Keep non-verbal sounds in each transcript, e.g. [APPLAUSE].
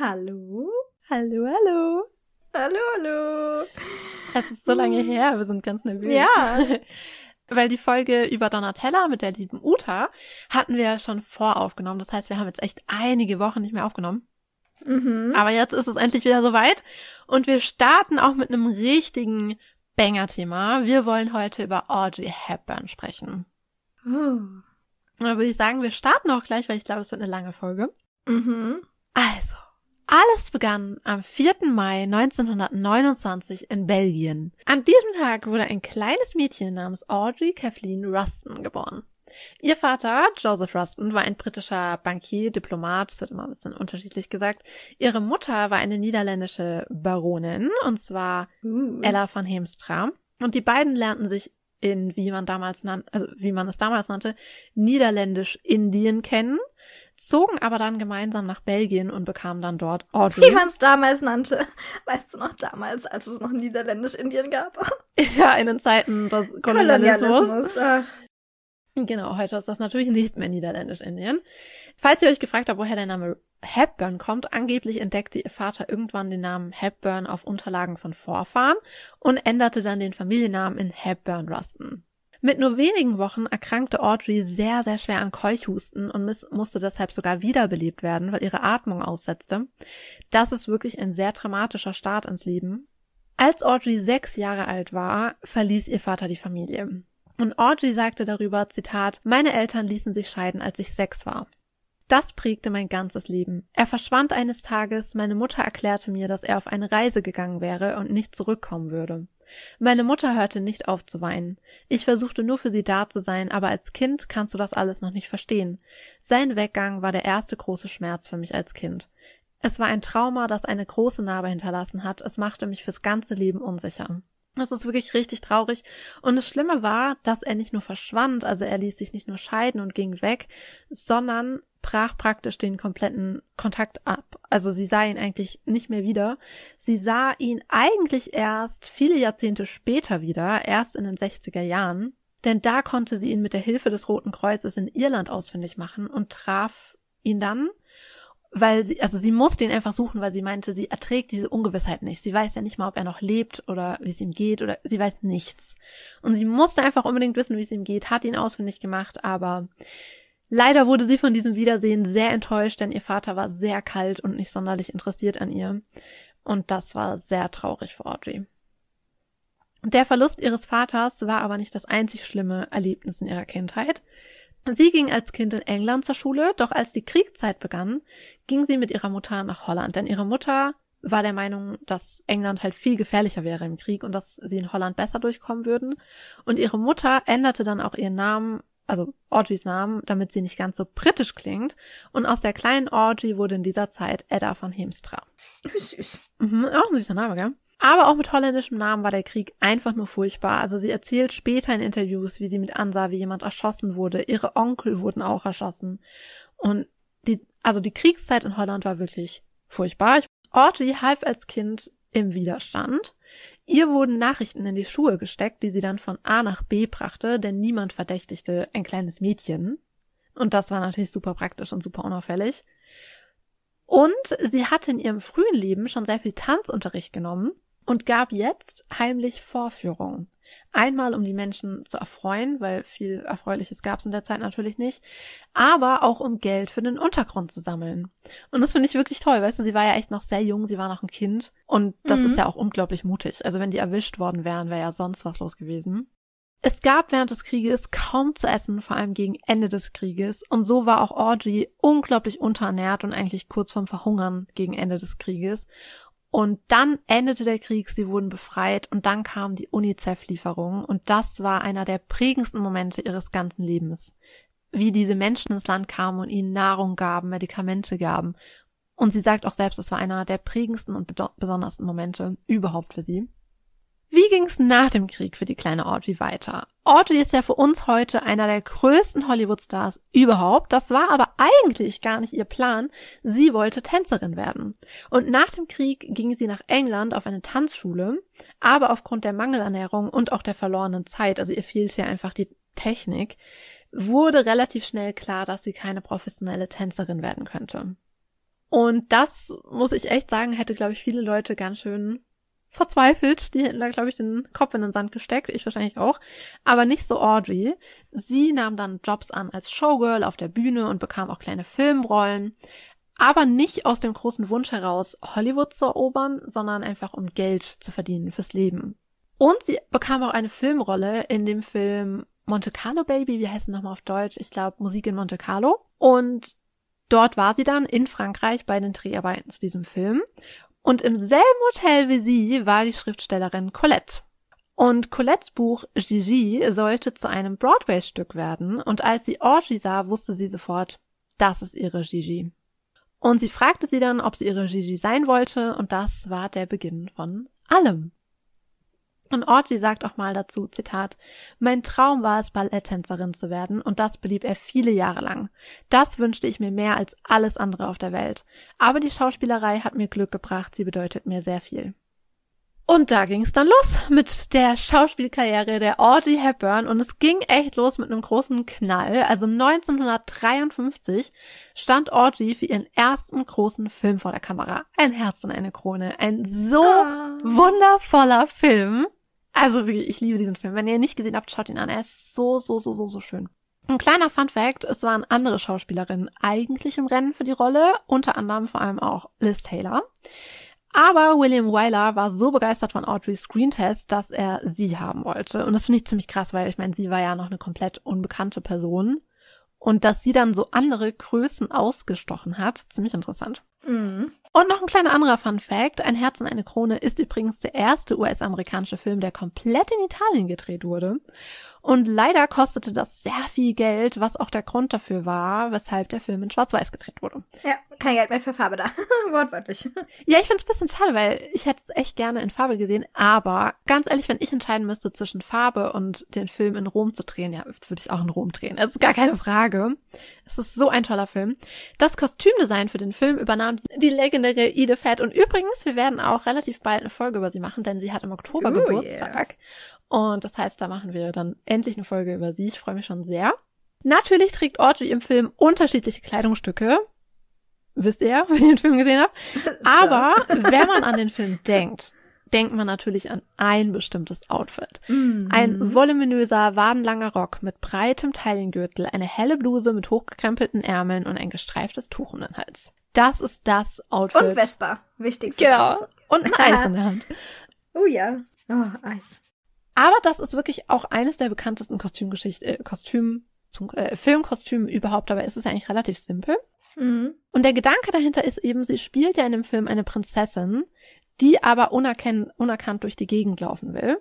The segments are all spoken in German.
Hallo? Hallo, hallo. Hallo, hallo. Es ist so lange her, wir sind ganz nervös. Ja. [LAUGHS] Weil die Folge über Donatella mit der lieben Uta hatten wir ja schon voraufgenommen. Das heißt, wir haben jetzt echt einige Wochen nicht mehr aufgenommen. Mhm. Aber jetzt ist es endlich wieder soweit. Und wir starten auch mit einem richtigen Banger-Thema. Wir wollen heute über Audrey Hepburn sprechen. Und da würde ich sagen, wir starten auch gleich, weil ich glaube, es wird eine lange Folge. Mhm. Also, alles begann am 4. Mai 1929 in Belgien. An diesem Tag wurde ein kleines Mädchen namens Audrey Kathleen Ruston geboren. Ihr Vater, Joseph Ruston, war ein britischer Bankier, Diplomat, das wird immer ein bisschen unterschiedlich gesagt. Ihre Mutter war eine niederländische Baronin, und zwar Uh. Ella von Heemstra. Und die beiden lernten sich in, wie man damals nannte, also wie man es damals nannte, Niederländisch-Indien kennen, zogen aber dann gemeinsam nach Belgien und bekamen dann dort Audrey. Wie man es damals nannte. Weißt du noch damals, als es noch Niederländisch-Indien gab? [LAUGHS] ja, in den Zeiten des Kolonialismus. Kolonialismus. Genau, heute ist das natürlich nicht mehr Niederländisch-Indien. Falls ihr euch gefragt habt, woher der Name Hepburn kommt, angeblich entdeckte ihr Vater irgendwann den Namen Hepburn auf Unterlagen von Vorfahren und änderte dann den Familiennamen in Hepburn Ruston. Mit nur wenigen Wochen erkrankte Audrey sehr, sehr schwer an Keuchhusten und musste deshalb sogar wiederbelebt werden, weil ihre Atmung aussetzte. Das ist wirklich ein sehr dramatischer Start ins Leben. Als Audrey sechs Jahre alt war, verließ ihr Vater die Familie. Und Audrey sagte darüber, Zitat, meine Eltern ließen sich scheiden, als ich sechs war. Das prägte mein ganzes Leben. Er verschwand eines Tages, meine Mutter erklärte mir, dass er auf eine Reise gegangen wäre und nicht zurückkommen würde. Meine Mutter hörte nicht auf zu weinen. Ich versuchte nur für sie da zu sein, aber als Kind kannst du das alles noch nicht verstehen. Sein Weggang war der erste große Schmerz für mich als Kind. Es war ein Trauma, das eine große Narbe hinterlassen hat. Es machte mich fürs ganze Leben unsicher. Das ist wirklich richtig traurig. Und das Schlimme war, dass er nicht nur verschwand, also er ließ sich nicht nur scheiden und ging weg, sondern brach praktisch den kompletten Kontakt ab. Also sie sah ihn eigentlich nicht mehr wieder. Sie sah ihn eigentlich erst viele Jahrzehnte später wieder, erst in den 60er Jahren. Denn da konnte sie ihn mit der Hilfe des Roten Kreuzes in Irland ausfindig machen und traf ihn dann weil sie, also sie musste ihn einfach suchen, weil sie meinte, sie erträgt diese Ungewissheit nicht. Sie weiß ja nicht mal, ob er noch lebt oder wie es ihm geht oder sie weiß nichts. Und sie musste einfach unbedingt wissen, wie es ihm geht, hat ihn ausfindig gemacht, aber leider wurde sie von diesem Wiedersehen sehr enttäuscht, denn ihr Vater war sehr kalt und nicht sonderlich interessiert an ihr. Und das war sehr traurig für Audrey. Der Verlust ihres Vaters war aber nicht das einzig schlimme Erlebnis in ihrer Kindheit. Sie ging als Kind in England zur Schule, doch als die Kriegszeit begann, ging sie mit ihrer Mutter nach Holland, denn ihre Mutter war der Meinung, dass England halt viel gefährlicher wäre im Krieg und dass sie in Holland besser durchkommen würden. Und ihre Mutter änderte dann auch ihren Namen, also Audreys Namen, damit sie nicht ganz so britisch klingt. Und aus der kleinen Audrey wurde in dieser Zeit Edda von Heemstra. Süß. Mhm, auch ein süßer Name, gell? Aber auch mit holländischem Namen war der Krieg einfach nur furchtbar. Also sie erzählt später in Interviews, wie sie mit ansah, wie jemand erschossen wurde. Ihre Onkel wurden auch erschossen. Und die, also die Kriegszeit in Holland war wirklich furchtbar. Audrey half als Kind im Widerstand. Ihr wurden Nachrichten in die Schuhe gesteckt, die sie dann von A nach B brachte, denn niemand verdächtigte ein kleines Mädchen. Und das war natürlich super praktisch und super unauffällig. Und sie hatte in ihrem frühen Leben schon sehr viel Tanzunterricht genommen und gab jetzt heimlich Vorführungen. Einmal, um die Menschen zu erfreuen, weil viel Erfreuliches gab es in der Zeit natürlich nicht, aber auch um Geld für den Untergrund zu sammeln. Und das finde ich wirklich toll, weißt du, sie war ja echt noch sehr jung, sie war noch ein Kind und das Mhm. ist ja auch unglaublich mutig. Also wenn die erwischt worden wären, wäre ja sonst was los gewesen. Es gab während des Krieges kaum zu essen, vor allem gegen Ende des Krieges. Und so war auch Audrey unglaublich unterernährt und eigentlich kurz vorm Verhungern gegen Ende des Krieges. Und dann endete der Krieg, sie wurden befreit und dann kam die UNICEF-Lieferung und das war einer der prägendsten Momente ihres ganzen Lebens. Wie diese Menschen ins Land kamen und ihnen Nahrung gaben, Medikamente gaben. Und sie sagt auch selbst, es war einer der prägendsten und besondersten Momente überhaupt für sie. Wie ging's nach dem Krieg für die kleine Audrey weiter? Audrey ist ja für uns heute einer der größten Hollywood-Stars überhaupt. Das war aber eigentlich gar nicht ihr Plan. Sie wollte Tänzerin werden. Und nach dem Krieg ging sie nach England auf eine Tanzschule, aber aufgrund der Mangelernährung und auch der verlorenen Zeit, also ihr fehlte ja einfach die Technik, wurde relativ schnell klar, dass sie keine professionelle Tänzerin werden könnte. Und das, muss ich echt sagen, hätte, glaube ich, viele Leute ganz schön verzweifelt. Die hätten da, glaube ich, den Kopf in den Sand gesteckt. Ich wahrscheinlich auch. Aber nicht so Audrey. Sie nahm dann Jobs an als Showgirl auf der Bühne und bekam auch kleine Filmrollen. Aber nicht aus dem großen Wunsch heraus, Hollywood zu erobern, sondern einfach um Geld zu verdienen fürs Leben. Und sie bekam auch eine Filmrolle in dem Film Monte Carlo Baby, wie heißt es nochmal auf Deutsch? Ich glaube Musik in Monte Carlo. Und dort war sie dann in Frankreich bei den Dreharbeiten zu diesem Film. Und im selben Hotel wie sie war die Schriftstellerin Colette. Und Colettes Buch Gigi sollte zu einem Broadway-Stück werden. Und als sie Audrey sah, wusste sie sofort, das ist ihre Gigi. Und sie fragte sie dann, ob sie ihre Gigi sein wollte. Und das war der Beginn von allem. Und Audrey sagt auch mal dazu, Zitat, mein Traum war es, Balletttänzerin zu werden, und das blieb er viele Jahre lang. Das wünschte ich mir mehr als alles andere auf der Welt. Aber die Schauspielerei hat mir Glück gebracht, sie bedeutet mir sehr viel. Und da ging es dann los mit der Schauspielkarriere der Audrey Hepburn und es ging echt los mit einem großen Knall. Also 1953 stand Audrey für ihren ersten großen Film vor der Kamera. Ein Herz und eine Krone. Ein so ah. wundervoller Film. Also wirklich, ich liebe diesen Film. Wenn ihr ihn nicht gesehen habt, schaut ihn an. Er ist so, so, so, so, so schön. Ein kleiner Fun Fact, es waren andere Schauspielerinnen eigentlich im Rennen für die Rolle, unter anderem vor allem auch Liz Taylor. Aber William Wyler war so begeistert von Audrey's Screen Test, dass er sie haben wollte. Und das finde ich ziemlich krass, weil ich meine, sie war ja noch eine komplett unbekannte Person. Und dass sie dann so andere Größen ausgestochen hat, ziemlich interessant. Mhm. Und noch ein kleiner anderer Fun Fact. Ein Herz und eine Krone ist übrigens der erste US-amerikanische Film, der komplett in Italien gedreht wurde. Und leider kostete das sehr viel Geld, was auch der Grund dafür war, weshalb der Film in Schwarz-Weiß gedreht wurde. Ja, kein Geld mehr für Farbe da. [LAUGHS] Wortwörtlich. Ja, ich finde es ein bisschen schade, weil ich hätte es echt gerne in Farbe gesehen. Aber ganz ehrlich, wenn ich entscheiden müsste zwischen Farbe und den Film in Rom zu drehen, ja, würde ich es auch in Rom drehen. Das ist gar keine Frage. Es ist so ein toller Film. Das Kostümdesign für den Film übernahm die legendäre Edith Head. Und übrigens, wir werden auch relativ bald eine Folge über sie machen, denn sie hat im Oktober Ooh, Geburtstag. Yeah. Und das heißt, da machen wir dann endlich eine Folge über sie. Ich freue mich schon sehr. Natürlich trägt Audrey im Film unterschiedliche Kleidungsstücke. Wisst ihr, [LAUGHS] wenn ihr den Film gesehen habt. [LAUGHS] Aber wenn man an den Film denkt, denkt man natürlich an ein bestimmtes Outfit. Mhm. Ein voluminöser, wadenlanger Rock mit breitem Taillengürtel, eine helle Bluse mit hochgekrempelten Ärmeln und ein gestreiftes Tuch um den Hals. Das ist das Outfit. Und Vespa, wichtigstes. Genau. Und ein Eis in der [LAUGHS] Hand. Oh ja. Oh, Eis. Aber das ist wirklich auch eines der bekanntesten Kostümgeschichte, äh, Kostüm, äh, Filmkostüme überhaupt. Aber es ist eigentlich relativ simpel. Mhm. Und der Gedanke dahinter ist eben, sie spielt ja in dem Film eine Prinzessin, die aber unerkannt durch die Gegend laufen will.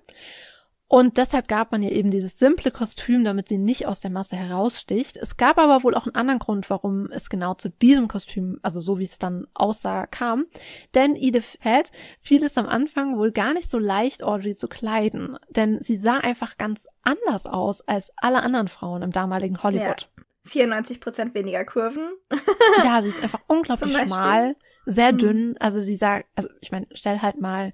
Und deshalb gab man ihr eben dieses simple Kostüm, damit sie nicht aus der Masse heraussticht. Es gab aber wohl auch einen anderen Grund, warum es genau zu diesem Kostüm, also so wie es dann aussah, kam. Denn Edith Head fiel es am Anfang wohl gar nicht so leicht, Audrey zu kleiden. Denn sie sah einfach ganz anders aus als alle anderen Frauen im damaligen Hollywood. Ja. 94 Prozent weniger Kurven. [LAUGHS] ja, sie ist einfach [LAUGHS] unglaublich schmal, sehr hm. dünn. Also sie sah, also ich meine, stell halt mal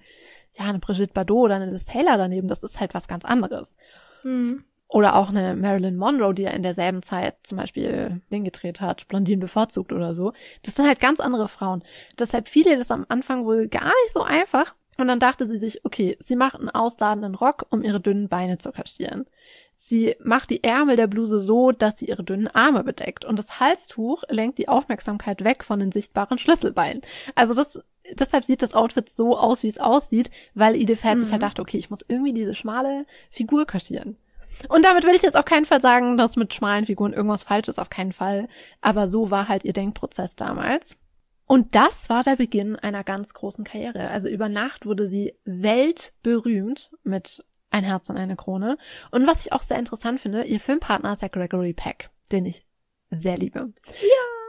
ja, eine Brigitte Bardot oder eine Liz Taylor daneben, das ist halt was ganz anderes. Mhm. Oder auch eine Marilyn Monroe, die ja in derselben Zeit zum Beispiel den gedreht hat, Blondinen bevorzugt oder so. Das sind halt ganz andere Frauen. Deshalb fiel ihr das am Anfang wohl gar nicht so einfach. Und dann dachte sie sich, okay, sie macht einen ausladenden Rock, um ihre dünnen Beine zu kaschieren. Sie macht die Ärmel der Bluse so, dass sie ihre dünnen Arme bedeckt. Und das Halstuch lenkt die Aufmerksamkeit weg von den sichtbaren Schlüsselbeinen. Also das deshalb sieht das Outfit so aus, wie es aussieht, weil Head mhm. sich halt dachte, okay, ich muss irgendwie diese schmale Figur kaschieren. Und damit will ich jetzt auf keinen Fall sagen, dass mit schmalen Figuren irgendwas falsch ist, auf keinen Fall. Aber so war halt ihr Denkprozess damals. Und das war der Beginn einer ganz großen Karriere. Also über Nacht wurde sie weltberühmt mit Ein Herz und eine Krone. Und was ich auch sehr interessant finde, ihr Filmpartner ist ja Gregory Peck, den ich sehr liebe. Ja.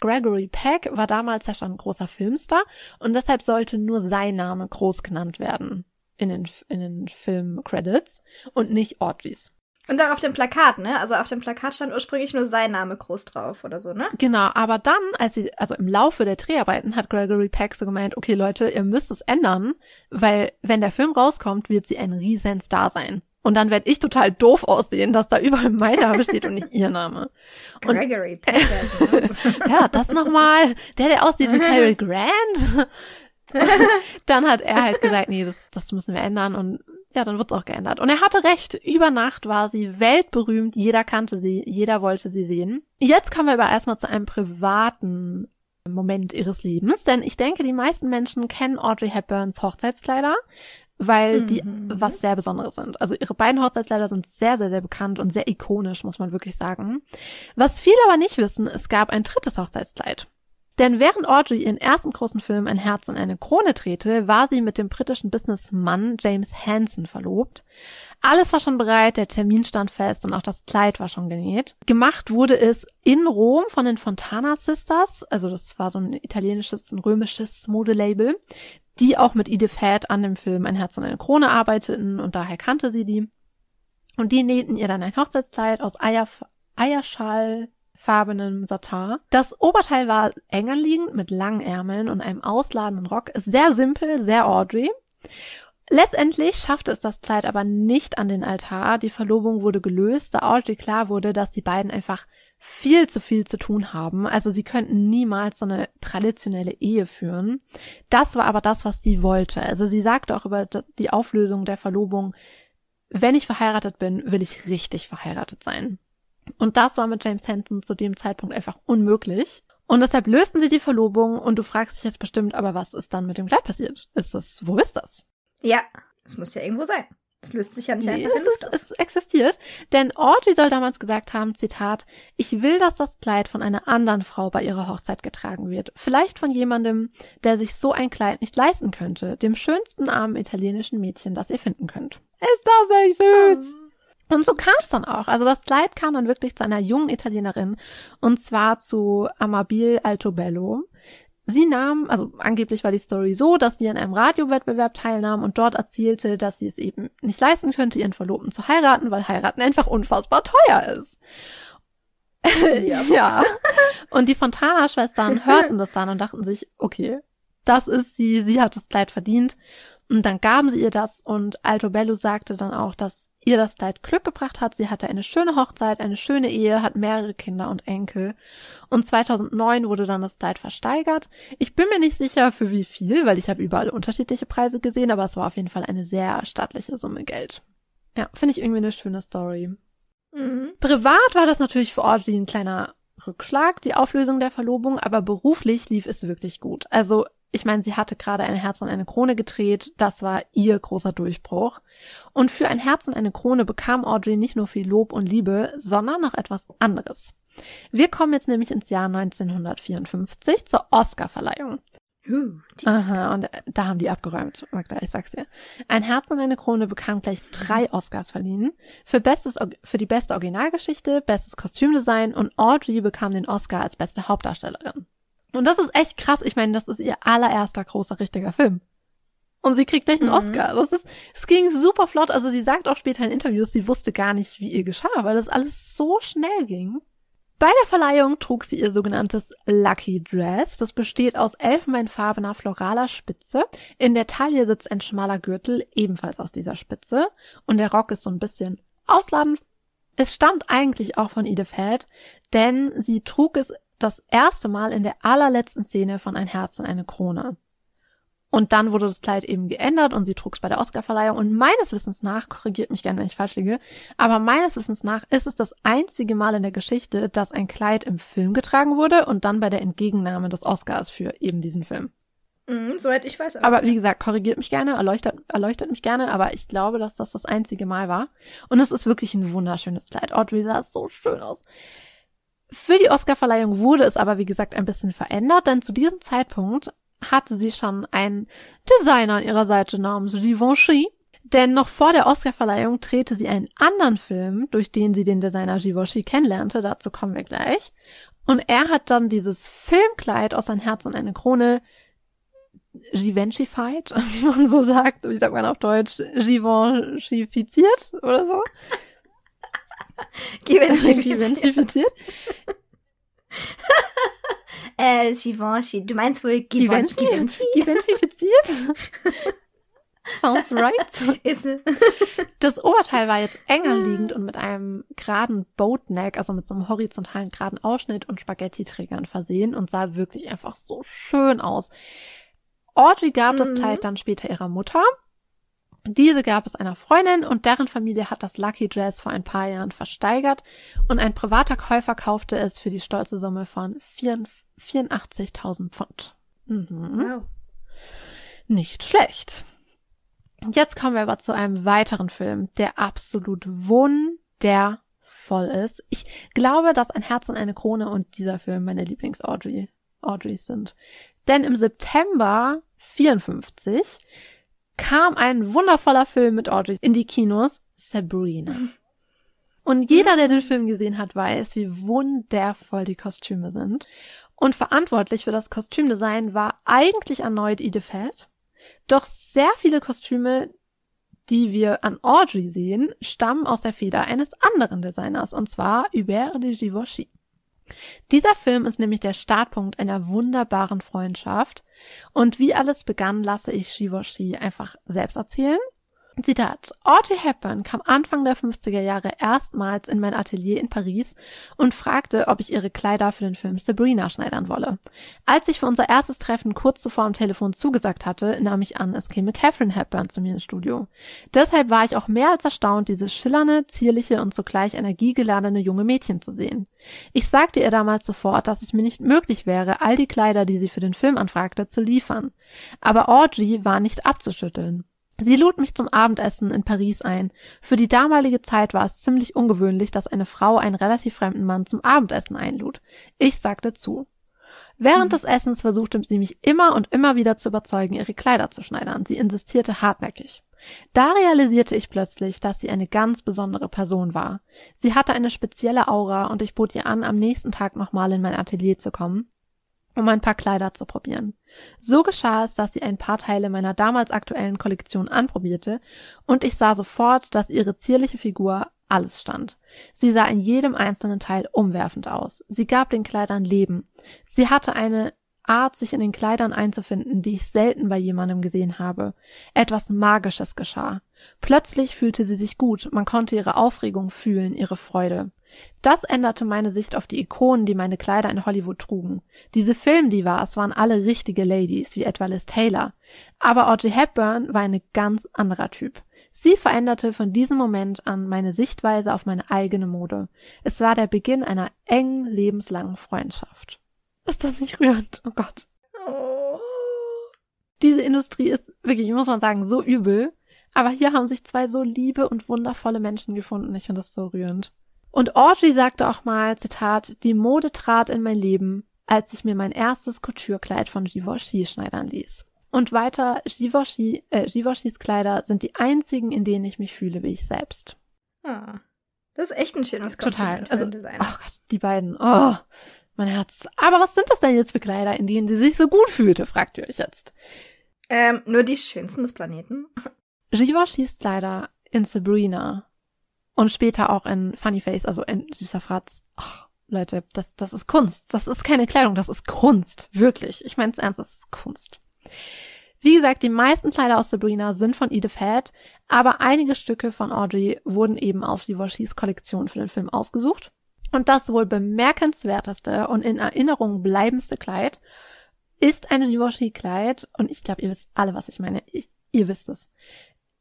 Gregory Peck war damals ja schon ein großer Filmstar und deshalb sollte nur sein Name groß genannt werden in den, in den Filmcredits und nicht Audreys. Und auch auf dem Plakat, ne? Also auf dem Plakat stand ursprünglich nur sein Name groß drauf oder so, ne? Genau, aber dann, als sie, also im Laufe der Dreharbeiten hat Gregory Peck so gemeint, okay Leute, ihr müsst es ändern, weil wenn der Film rauskommt, wird sie ein riesen Star sein. Und dann werde ich total doof aussehen, dass da überall mein Name steht und nicht ihr Name. [LAUGHS] Und, Gregory Patterson. [LAUGHS] ja, das nochmal. Der, der aussieht wie Cary Grant. [LAUGHS] dann hat er halt gesagt, nee, das, das müssen wir ändern. Und ja, dann wird's auch geändert. Und er hatte recht. Über Nacht war sie weltberühmt. Jeder kannte sie. Jeder wollte sie sehen. Jetzt kommen wir aber erstmal zu einem privaten Moment ihres Lebens. Denn ich denke, die meisten Menschen kennen Audrey Hepburns Hochzeitskleider weil die Mhm. was sehr Besonderes sind. Also ihre beiden Hochzeitskleider sind sehr, sehr, sehr bekannt und sehr ikonisch, muss man wirklich sagen. Was viele aber nicht wissen, es gab ein drittes Hochzeitskleid. Denn während Audrey ihren ersten großen Film Ein Herz und eine Krone drehte, war sie mit dem britischen Businessmann James Hansen verlobt. Alles war schon bereit, der Termin stand fest und auch das Kleid war schon genäht. Gemacht wurde es in Rom von den Fontana Sisters, also das war so ein italienisches, ein römisches Modelabel, die auch mit Edith Head an dem Film Ein Herz und eine Krone arbeiteten und daher kannte sie die. Und die nähten ihr dann ein Hochzeitskleid aus Eier, Eierschallfarbenem Satin. Das Oberteil war eng anliegend mit langen Ärmeln und einem ausladenden Rock. Ist sehr simpel, sehr Audrey. Letztendlich schaffte es das Kleid aber nicht an den Altar. Die Verlobung wurde gelöst, da Audrey klar wurde, dass die beiden einfach viel zu viel zu tun haben. Also sie könnten niemals so eine traditionelle Ehe führen. Das war aber das, was sie wollte. Also sie sagte auch über die Auflösung der Verlobung, wenn ich verheiratet bin, will ich richtig verheiratet sein. Und das war mit James Hansen zu dem Zeitpunkt einfach unmöglich. Und deshalb lösten sie die Verlobung und du fragst dich jetzt bestimmt, aber was ist dann mit dem Kleid passiert? Ist das, wo ist das? Ja, es muss ja irgendwo sein. Es löst sich ja nicht Nee, einfach in es, ist, es existiert. Denn Audrey soll damals gesagt haben, Zitat, ich will, dass das Kleid von einer anderen Frau bei ihrer Hochzeit getragen wird. Vielleicht von jemandem, der sich so ein Kleid nicht leisten könnte. Dem schönsten armen italienischen Mädchen, das ihr finden könnt. Ist das nicht süß? Und so kam es dann auch. Also das Kleid kam dann wirklich zu einer jungen Italienerin und zwar zu Amabile Altobello. Sie nahm, also angeblich war die Story so, dass sie an einem Radiowettbewerb teilnahm und dort erzählte, dass sie es eben nicht leisten könnte, ihren Verlobten zu heiraten, weil heiraten einfach unfassbar teuer ist. Ja. [LAUGHS] ja. Und die Fontana-Schwestern hörten das dann und dachten sich, okay, das ist sie, sie hat das Kleid verdient. Und dann gaben sie ihr das und Altobello sagte dann auch, dass ihr das Kleid Glück gebracht hat. Sie hatte eine schöne Hochzeit, eine schöne Ehe, hat mehrere Kinder und Enkel. Und 2009 wurde dann das Kleid versteigert. Ich bin mir nicht sicher, für wie viel, weil ich habe überall unterschiedliche Preise gesehen, aber es war auf jeden Fall eine sehr stattliche Summe Geld. Ja, finde ich irgendwie eine schöne Story. Mhm. Privat war das natürlich für Audrey ein kleiner Rückschlag, die Auflösung der Verlobung, aber beruflich lief es wirklich gut. Also, ich meine, sie hatte gerade ein Herz und eine Krone gedreht, das war ihr großer Durchbruch. Und für ein Herz und eine Krone bekam Audrey nicht nur viel Lob und Liebe, sondern noch etwas anderes. Wir kommen jetzt nämlich ins Jahr 1954 zur Oscarverleihung. Uh, Aha, und da haben die abgeräumt, Magda, ich sag's dir. Ein Herz und eine Krone bekam gleich drei Oscars verliehen. Für, bestes, für die beste Originalgeschichte, bestes Kostümdesign und Audrey bekam den Oscar als beste Hauptdarstellerin. Und das ist echt krass. Ich meine, das ist ihr allererster großer richtiger Film. Und sie kriegt gleich einen Mhm. Oscar. Das ist, es ging super flott. Also sie sagt auch später in Interviews, sie wusste gar nicht, wie ihr geschah, weil das alles so schnell ging. Bei der Verleihung trug sie ihr sogenanntes Lucky Dress. Das besteht aus elfenbeinfarbener floraler Spitze. In der Taille sitzt ein schmaler Gürtel, ebenfalls aus dieser Spitze. Und der Rock ist so ein bisschen ausladend. Es stammt eigentlich auch von Edith Head, denn sie trug es das erste Mal in der allerletzten Szene von Ein Herz und eine Krone. Und dann wurde das Kleid eben geändert und sie trug es bei der Oscarverleihung. Und meines Wissens nach, korrigiert mich gerne, wenn ich falsch liege, aber meines Wissens nach ist es das einzige Mal in der Geschichte, dass ein Kleid im Film getragen wurde und dann bei der Entgegennahme des Oscars für eben diesen Film. Mhm, soweit ich weiß. auch. Aber wie gesagt, korrigiert mich gerne, erleuchtet, erleuchtet mich gerne, aber ich glaube, dass das das einzige Mal war. Und es ist wirklich ein wunderschönes Kleid. Audrey sah so schön aus. Für die Oscarverleihung wurde es aber, wie gesagt, ein bisschen verändert, denn zu diesem Zeitpunkt hatte sie schon einen Designer an ihrer Seite namens Givenchy. Denn noch vor der Oscarverleihung drehte sie einen anderen Film, durch den sie den Designer Givenchy kennenlernte. Dazu kommen wir gleich. Und er hat dann dieses Filmkleid aus Ein Herz und eine Krone Givenchyfied, [LAUGHS] wie man so sagt, wie sagt man auf Deutsch, Givenchyfiziert oder so. [LAUGHS] Givenchy. [LAUGHS] Givenchyfiziert. [LAUGHS] Äh, Givenchy. Du meinst wohl Givenchy? Givenchy? Givenchyfiziert? Sounds right. Esel. Das Oberteil war jetzt enger liegend und mit einem geraden Boatneck, also mit so einem horizontalen geraden Ausschnitt und Spaghetti-Trägern versehen und sah wirklich einfach so schön aus. Audrey gab das Mhm. Kleid dann später ihrer Mutter. Diese gab es einer Freundin und deren Familie hat das Lucky Dress vor ein paar Jahren versteigert und ein privater Käufer kaufte es für die stolze Summe von 84.000 Pfund. Mhm. Wow. Nicht schlecht. Jetzt kommen wir aber zu einem weiteren Film, der absolut wundervoll ist. Ich glaube, dass Ein Herz und eine Krone und dieser Film meine Lieblings-Audrey Audreys sind. Denn im September 54 kam ein wundervoller Film mit Audrey in die Kinos, Sabrina. Und jeder, der den Film gesehen hat, weiß, wie wundervoll die Kostüme sind. Und verantwortlich für das Kostümdesign war eigentlich erneut Edith Head. Doch sehr viele Kostüme, die wir an Audrey sehen, stammen aus der Feder eines anderen Designers, und zwar Hubert de Givenchy. Dieser Film ist nämlich der Startpunkt einer wunderbaren Freundschaft. Und wie alles begann, lasse ich Givenchy einfach selbst erzählen. Zitat. Audrey Hepburn kam Anfang der 50er Jahre erstmals in mein Atelier in Paris und fragte, ob ich ihre Kleider für den Film Sabrina schneidern wolle. Als ich für unser erstes Treffen kurz zuvor am Telefon zugesagt hatte, nahm ich an, es käme Catherine Hepburn zu mir ins Studio. Deshalb war ich auch mehr als erstaunt, dieses schillernde, zierliche und zugleich energiegeladene junge Mädchen zu sehen. Ich sagte ihr damals sofort, dass es mir nicht möglich wäre, all die Kleider, die sie für den Film anfragte, zu liefern. Aber Audrey war nicht abzuschütteln. Sie lud mich zum Abendessen in Paris ein. Für die damalige Zeit war es ziemlich ungewöhnlich, dass eine Frau einen relativ fremden Mann zum Abendessen einlud. Ich sagte zu. Während des Essens versuchte sie mich immer und immer wieder zu überzeugen, ihre Kleider zu schneidern. Sie insistierte hartnäckig. Da realisierte ich plötzlich, dass sie eine ganz besondere Person war. Sie hatte eine spezielle Aura und ich bot ihr an, am nächsten Tag nochmal in mein Atelier zu kommen, um ein paar Kleider zu probieren. So geschah es, dass sie ein paar Teile meiner damals aktuellen Kollektion anprobierte und ich sah sofort, dass ihre zierliche Figur alles stand. Sie sah in jedem einzelnen Teil umwerfend aus. Sie gab den Kleidern Leben. Sie hatte eine Art, sich in den Kleidern einzufinden, die ich selten bei jemandem gesehen habe. Etwas Magisches geschah. Plötzlich fühlte sie sich gut, man konnte ihre Aufregung fühlen, ihre Freude. Das änderte meine Sicht auf die Ikonen, die meine Kleider in Hollywood trugen. Diese Filmdivas waren alle richtige Ladies, wie etwa Liz Taylor. Aber Audrey Hepburn war ein ganz anderer Typ. Sie veränderte von diesem Moment an meine Sichtweise auf meine eigene Mode. Es war der Beginn einer engen, lebenslangen Freundschaft. Ist das nicht rührend? Oh Gott. Oh. Diese Industrie ist wirklich, muss man sagen, so übel. Aber hier haben sich zwei so liebe und wundervolle Menschen gefunden. Ich finde das so rührend. Und Audrey sagte auch mal, Zitat, die Mode trat in mein Leben, als ich mir mein erstes Couture-Kleid von Givenchy schneidern ließ. Und weiter, Givenchy, äh, Givenchys Kleider sind die einzigen, in denen ich mich fühle wie ich selbst. Ah. Das ist echt ein schönes Total. Kompliment für Also, Designer. ach Gott, die beiden. Oh, mein Herz. Aber was sind das denn jetzt für Kleider, in denen sie sich so gut fühlte, fragt ihr euch jetzt. Ähm, nur die schönsten des Planeten. Givenchys Kleider in Sabrina und später auch in Funny Face, also in Süßer Fratz. Oh, Leute, das, das ist Kunst. Das ist keine Kleidung, das ist Kunst. Wirklich. Ich meine es ernst, das ist Kunst. Wie gesagt, die meisten Kleider aus Sabrina sind von Edith Head, aber einige Stücke von Audrey wurden eben aus Givenchys Kollektion für den Film ausgesucht. Und das wohl bemerkenswerteste und in Erinnerung bleibendste Kleid ist ein Givenchy-Kleid. Und ich glaube, ihr wisst alle, was ich meine. Ich, ihr wisst es.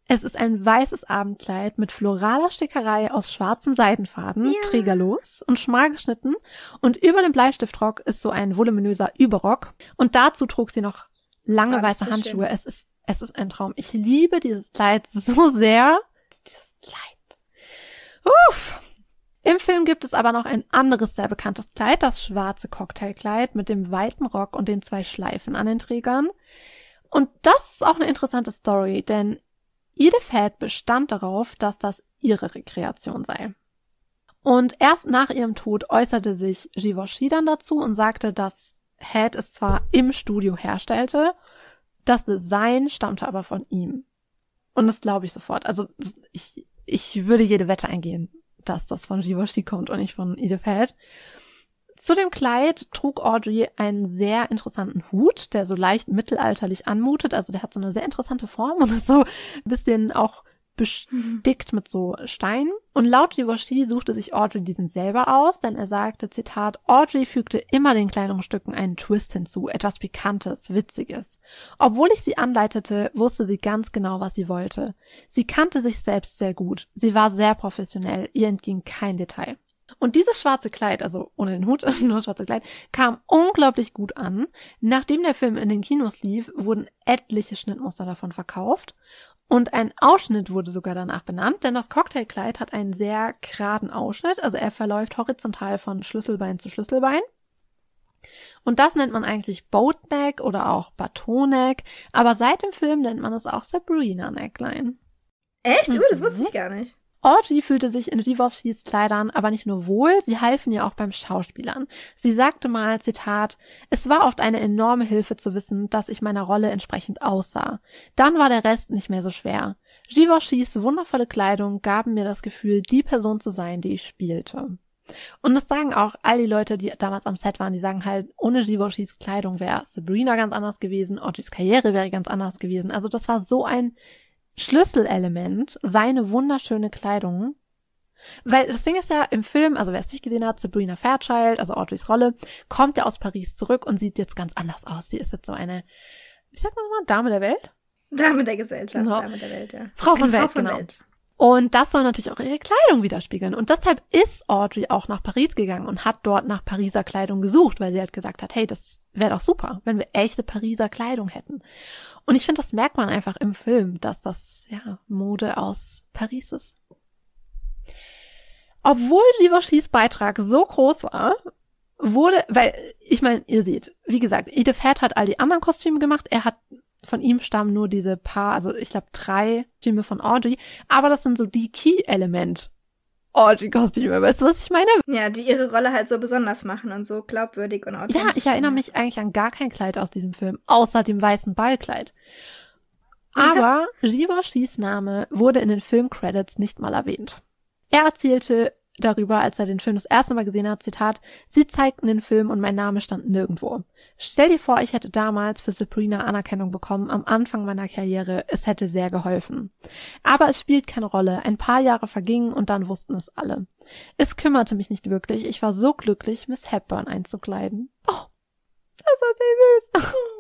Es ist ein weißes Abendkleid mit floraler Stickerei aus schwarzem Seidenfaden, Ja. trägerlos und schmal geschnitten. Und über dem Bleistiftrock ist so ein voluminöser Überrock. Und dazu trug sie noch lange Oh, weiße so Handschuhe. schön. Es ist, es ist ein Traum. Ich liebe dieses Kleid so sehr. Dieses Kleid. Uff. Im Film gibt es aber noch ein anderes sehr bekanntes Kleid, das schwarze Cocktailkleid mit dem weiten Rock und den zwei Schleifen an den Trägern. Und das ist auch eine interessante Story, denn Head bestand darauf, dass das ihre Rekreation sei. Und erst nach ihrem Tod äußerte sich Givenchy dann dazu und sagte, dass Head es zwar im Studio herstellte, das Design stammte aber von ihm. Und das glaube ich sofort. Also ich, ich würde jede Wette eingehen, dass das von Givenchy kommt und nicht von Edith Head. Zu dem Kleid trug Audrey einen sehr interessanten Hut, der so leicht mittelalterlich anmutet. Also der hat so eine sehr interessante Form und ist so ein bisschen auch bestickt mit so Steinen. Und laut Givenchy suchte sich Audrey diesen selber aus, denn er sagte, Zitat, Audrey fügte immer den Kleidungsstücken einen Twist hinzu, etwas Pikantes, Witziges. Obwohl ich sie anleitete, wusste sie ganz genau, was sie wollte. Sie kannte sich selbst sehr gut. Sie war sehr professionell, ihr entging kein Detail. Und dieses schwarze Kleid, also ohne den Hut, [LAUGHS] nur das schwarze Kleid, kam unglaublich gut an. Nachdem der Film in den Kinos lief, wurden etliche Schnittmuster davon verkauft. Und ein Ausschnitt wurde sogar danach benannt, denn das Cocktailkleid hat einen sehr geraden Ausschnitt, also er verläuft horizontal von Schlüsselbein zu Schlüsselbein. Und das nennt man eigentlich Boatneck oder auch Batoneck, aber seit dem Film nennt man es auch Sabrina Neckline. Echt? Mhm. Uh, das wusste ich gar nicht. Audrey fühlte sich in Givenchy's Kleidern aber nicht nur wohl, sie halfen ihr auch beim Schauspielern. Sie sagte mal, Zitat, es war oft eine enorme Hilfe zu wissen, dass ich meiner Rolle entsprechend aussah. Dann war der Rest nicht mehr so schwer. Givenchy's wundervolle Kleidung gaben mir das Gefühl, die Person zu sein, die ich spielte. Und das sagen auch all die Leute, die damals am Set waren, die sagen halt, ohne Givenchy's Kleidung wäre Sabrina ganz anders gewesen, Audreys Karriere wäre ganz anders gewesen. Also das war so ein Schlüsselelement seine wunderschöne Kleidung. Weil das Ding ist ja im Film, also wer es nicht gesehen hat, Sabrina Fairchild, also Audreys Rolle, kommt ja aus Paris zurück und sieht jetzt ganz anders aus. Sie ist jetzt so eine, wie sagt man nochmal, Dame der Welt? Dame der Gesellschaft, genau. Dame der Welt, ja. Frau von, Welt, Frau von genau. Welt. Und das soll natürlich auch ihre Kleidung widerspiegeln. Und deshalb ist Audrey auch nach Paris gegangen und hat dort nach Pariser Kleidung gesucht, weil sie halt gesagt hat, hey, das wäre doch super, wenn wir echte Pariser Kleidung hätten. Und ich finde, das merkt man einfach im Film, dass das, ja, Mode aus Paris ist. Obwohl Givenchy's Beitrag so groß war, wurde, weil, ich meine, ihr seht, wie gesagt, Edith Head hat all die anderen Kostüme gemacht, er hat von ihm stammen nur diese paar, also ich glaube drei Kostüme von Audrey, aber das sind so die Key-Element Audrey-Kostüme, weißt du, was ich meine? Ja, die ihre Rolle halt so besonders machen und so glaubwürdig und authentisch. Ja, ich erinnere mich eigentlich an gar kein Kleid aus diesem Film, außer dem weißen Ballkleid. Aber Givenchy's Name wurde in den Filmcredits nicht mal erwähnt. Er erzählte darüber, als er den Film das erste Mal gesehen hat, Zitat, sie zeigten den Film und mein Name stand nirgendwo. Stell dir vor, ich hätte damals für Sabrina Anerkennung bekommen am Anfang meiner Karriere, es hätte sehr geholfen. Aber es spielt keine Rolle, ein paar Jahre vergingen und dann wussten es alle. Es kümmerte mich nicht wirklich, ich war so glücklich, Miss Hepburn einzukleiden. Oh, das ist sehr süß. [LAUGHS]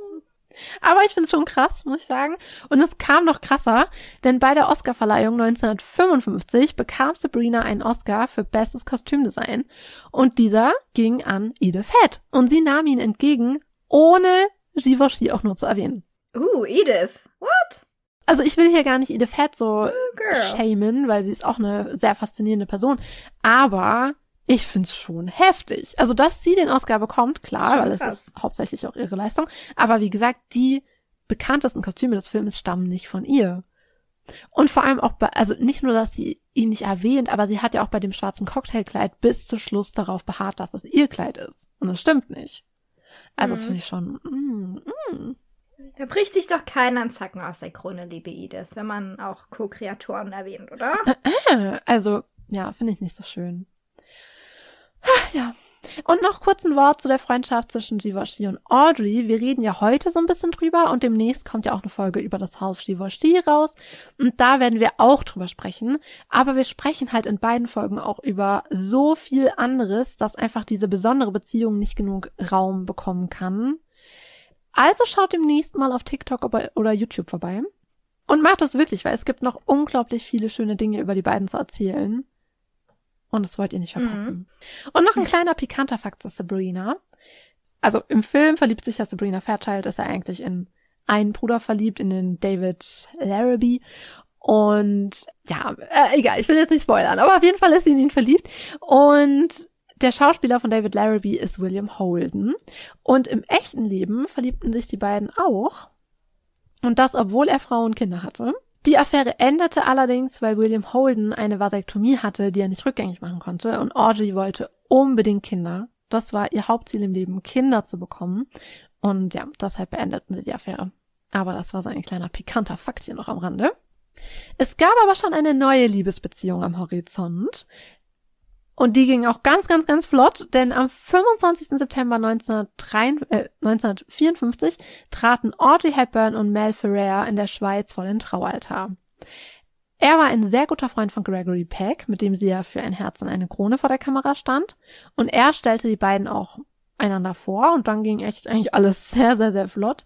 Aber ich finde es schon krass, muss ich sagen. Und es kam noch krasser, denn bei der Oscarverleihung 1955 bekam Sabrina einen Oscar für bestes Kostümdesign. Und dieser ging an Edith Head. Und sie nahm ihn entgegen, ohne Givenchy auch nur zu erwähnen. Uh, Edith. What? Also ich will hier gar nicht Edith Head so oh, shamen, weil sie ist auch eine sehr faszinierende Person. Aber ich find's schon heftig. Also, dass sie den Oscar bekommt, klar, weil es ist hauptsächlich auch ihre Leistung. Aber wie gesagt, die bekanntesten Kostüme des Films stammen nicht von ihr. Und vor allem auch bei, also nicht nur, dass sie ihn nicht erwähnt, aber sie hat ja auch bei dem schwarzen Cocktailkleid bis zum Schluss darauf beharrt, dass es ihr Kleid ist. Und das stimmt nicht. Also, mhm. das finde ich schon, mm, mm. Da bricht sich doch keiner einen Zacken aus der Krone, liebe Edith, wenn man auch Co-Kreatoren erwähnt, oder? Äh, äh, also, ja, finde ich nicht so schön. Ja. Und noch kurz ein Wort zu der Freundschaft zwischen Givenchy und Audrey. Wir reden ja heute so ein bisschen drüber und demnächst kommt ja auch eine Folge über das Haus Givenchy raus und da werden wir auch drüber sprechen. Aber wir sprechen halt in beiden Folgen auch über so viel anderes, dass einfach diese besondere Beziehung nicht genug Raum bekommen kann. Also schaut demnächst mal auf TikTok oder YouTube vorbei. Und macht das wirklich, weil es gibt noch unglaublich viele schöne Dinge über die beiden zu erzählen. Und das wollt ihr nicht verpassen. Mhm. Und noch ein kleiner pikanter Fakt zu Sabrina. Also im Film verliebt sich ja Sabrina Fairchild, ist er eigentlich in einen Bruder verliebt, in den David Larrabee. Und ja, äh, egal, ich will jetzt nicht spoilern, aber auf jeden Fall ist sie in ihn verliebt. Und der Schauspieler von David Larrabee ist William Holden. Und im echten Leben verliebten sich die beiden auch. Und das, obwohl er Frau und Kinder hatte. Die Affäre endete allerdings, weil William Holden eine Vasektomie hatte, die er nicht rückgängig machen konnte und Audrey wollte unbedingt Kinder. Das war ihr Hauptziel im Leben, Kinder zu bekommen. Und ja, deshalb beendeten sie die Affäre. Aber das war so ein kleiner pikanter Fakt hier noch am Rande. Es gab aber schon eine neue Liebesbeziehung am Horizont. Und die ging auch ganz, ganz, ganz flott, denn am 25. September 1953, äh, 1954 traten Audrey Hepburn und Mel Ferrer in der Schweiz vor den Traualtar. Er war ein sehr guter Freund von Gregory Peck, mit dem sie ja für ein Herz und eine Krone vor der Kamera stand. Und er stellte die beiden auch einander vor und dann ging echt eigentlich alles [LAUGHS] sehr, sehr, sehr flott.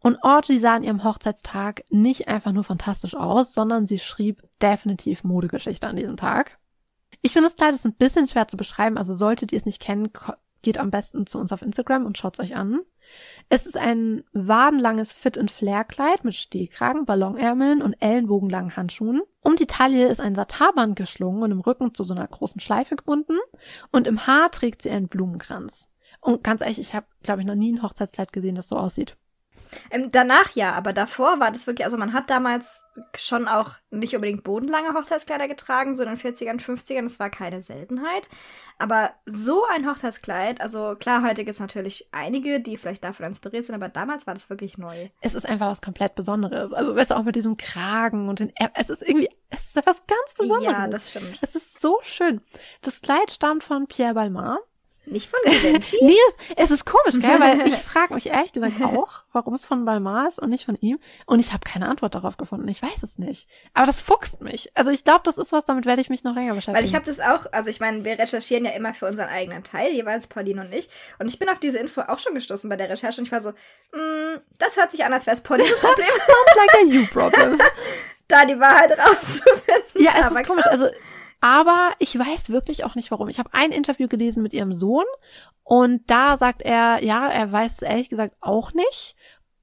Und Audrey sah an ihrem Hochzeitstag nicht einfach nur fantastisch aus, sondern sie schrieb definitiv Modegeschichte an diesem Tag. Ich finde das Kleid ist ein bisschen schwer zu beschreiben, also solltet ihr es nicht kennen, geht am besten zu uns auf Instagram und schaut es euch an. Es ist ein wadenlanges Fit-and-Flare-Kleid mit Stehkragen, Ballonärmeln und ellenbogenlangen Handschuhen. Um die Taille ist ein Satarband geschlungen und im Rücken zu so einer großen Schleife gebunden. Und im Haar trägt sie einen Blumenkranz. Und ganz ehrlich, ich habe, glaube ich, noch nie ein Hochzeitskleid gesehen, das so aussieht. Ähm, danach ja, aber davor war das wirklich, also man hat damals schon auch nicht unbedingt bodenlange Hochzeitskleider getragen, so in den 40ern, 50ern, das war keine Seltenheit. Aber so ein Hochzeitskleid, also klar, heute gibt es natürlich einige, die vielleicht davon inspiriert sind, aber damals war das wirklich neu. Es ist einfach was komplett Besonderes. Also weißt du, auch mit diesem Kragen und den, es ist irgendwie, es ist etwas ganz Besonderes. Ja, das stimmt. Es ist so schön. Das Kleid stammt von Pierre Balmain. Nicht von Givenchy? [LAUGHS] nee, es, es ist komisch, gell? Weil ich [LAUGHS] frage mich ehrlich gesagt auch, warum es von Balmain ist und nicht von ihm. Und ich habe keine Antwort darauf gefunden. Ich weiß es nicht. Aber das fuchst mich. Also ich glaube, das ist was, damit werde ich mich noch länger beschäftigen. Weil ich habe das auch, also ich meine, wir recherchieren ja immer für unseren eigenen Teil, jeweils Pauline und ich. Und ich bin auf diese Info auch schon gestoßen bei der Recherche und ich war so, mm, das hört sich an, als wäre es Paulines [LAUGHS] Problem. Sounds like a you problem. da die Wahrheit rauszufinden. Ja, es ist komisch. Also aber ich weiß wirklich auch nicht warum. Ich habe ein Interview gelesen mit ihrem Sohn und da sagt er, ja, er weiß es ehrlich gesagt auch nicht.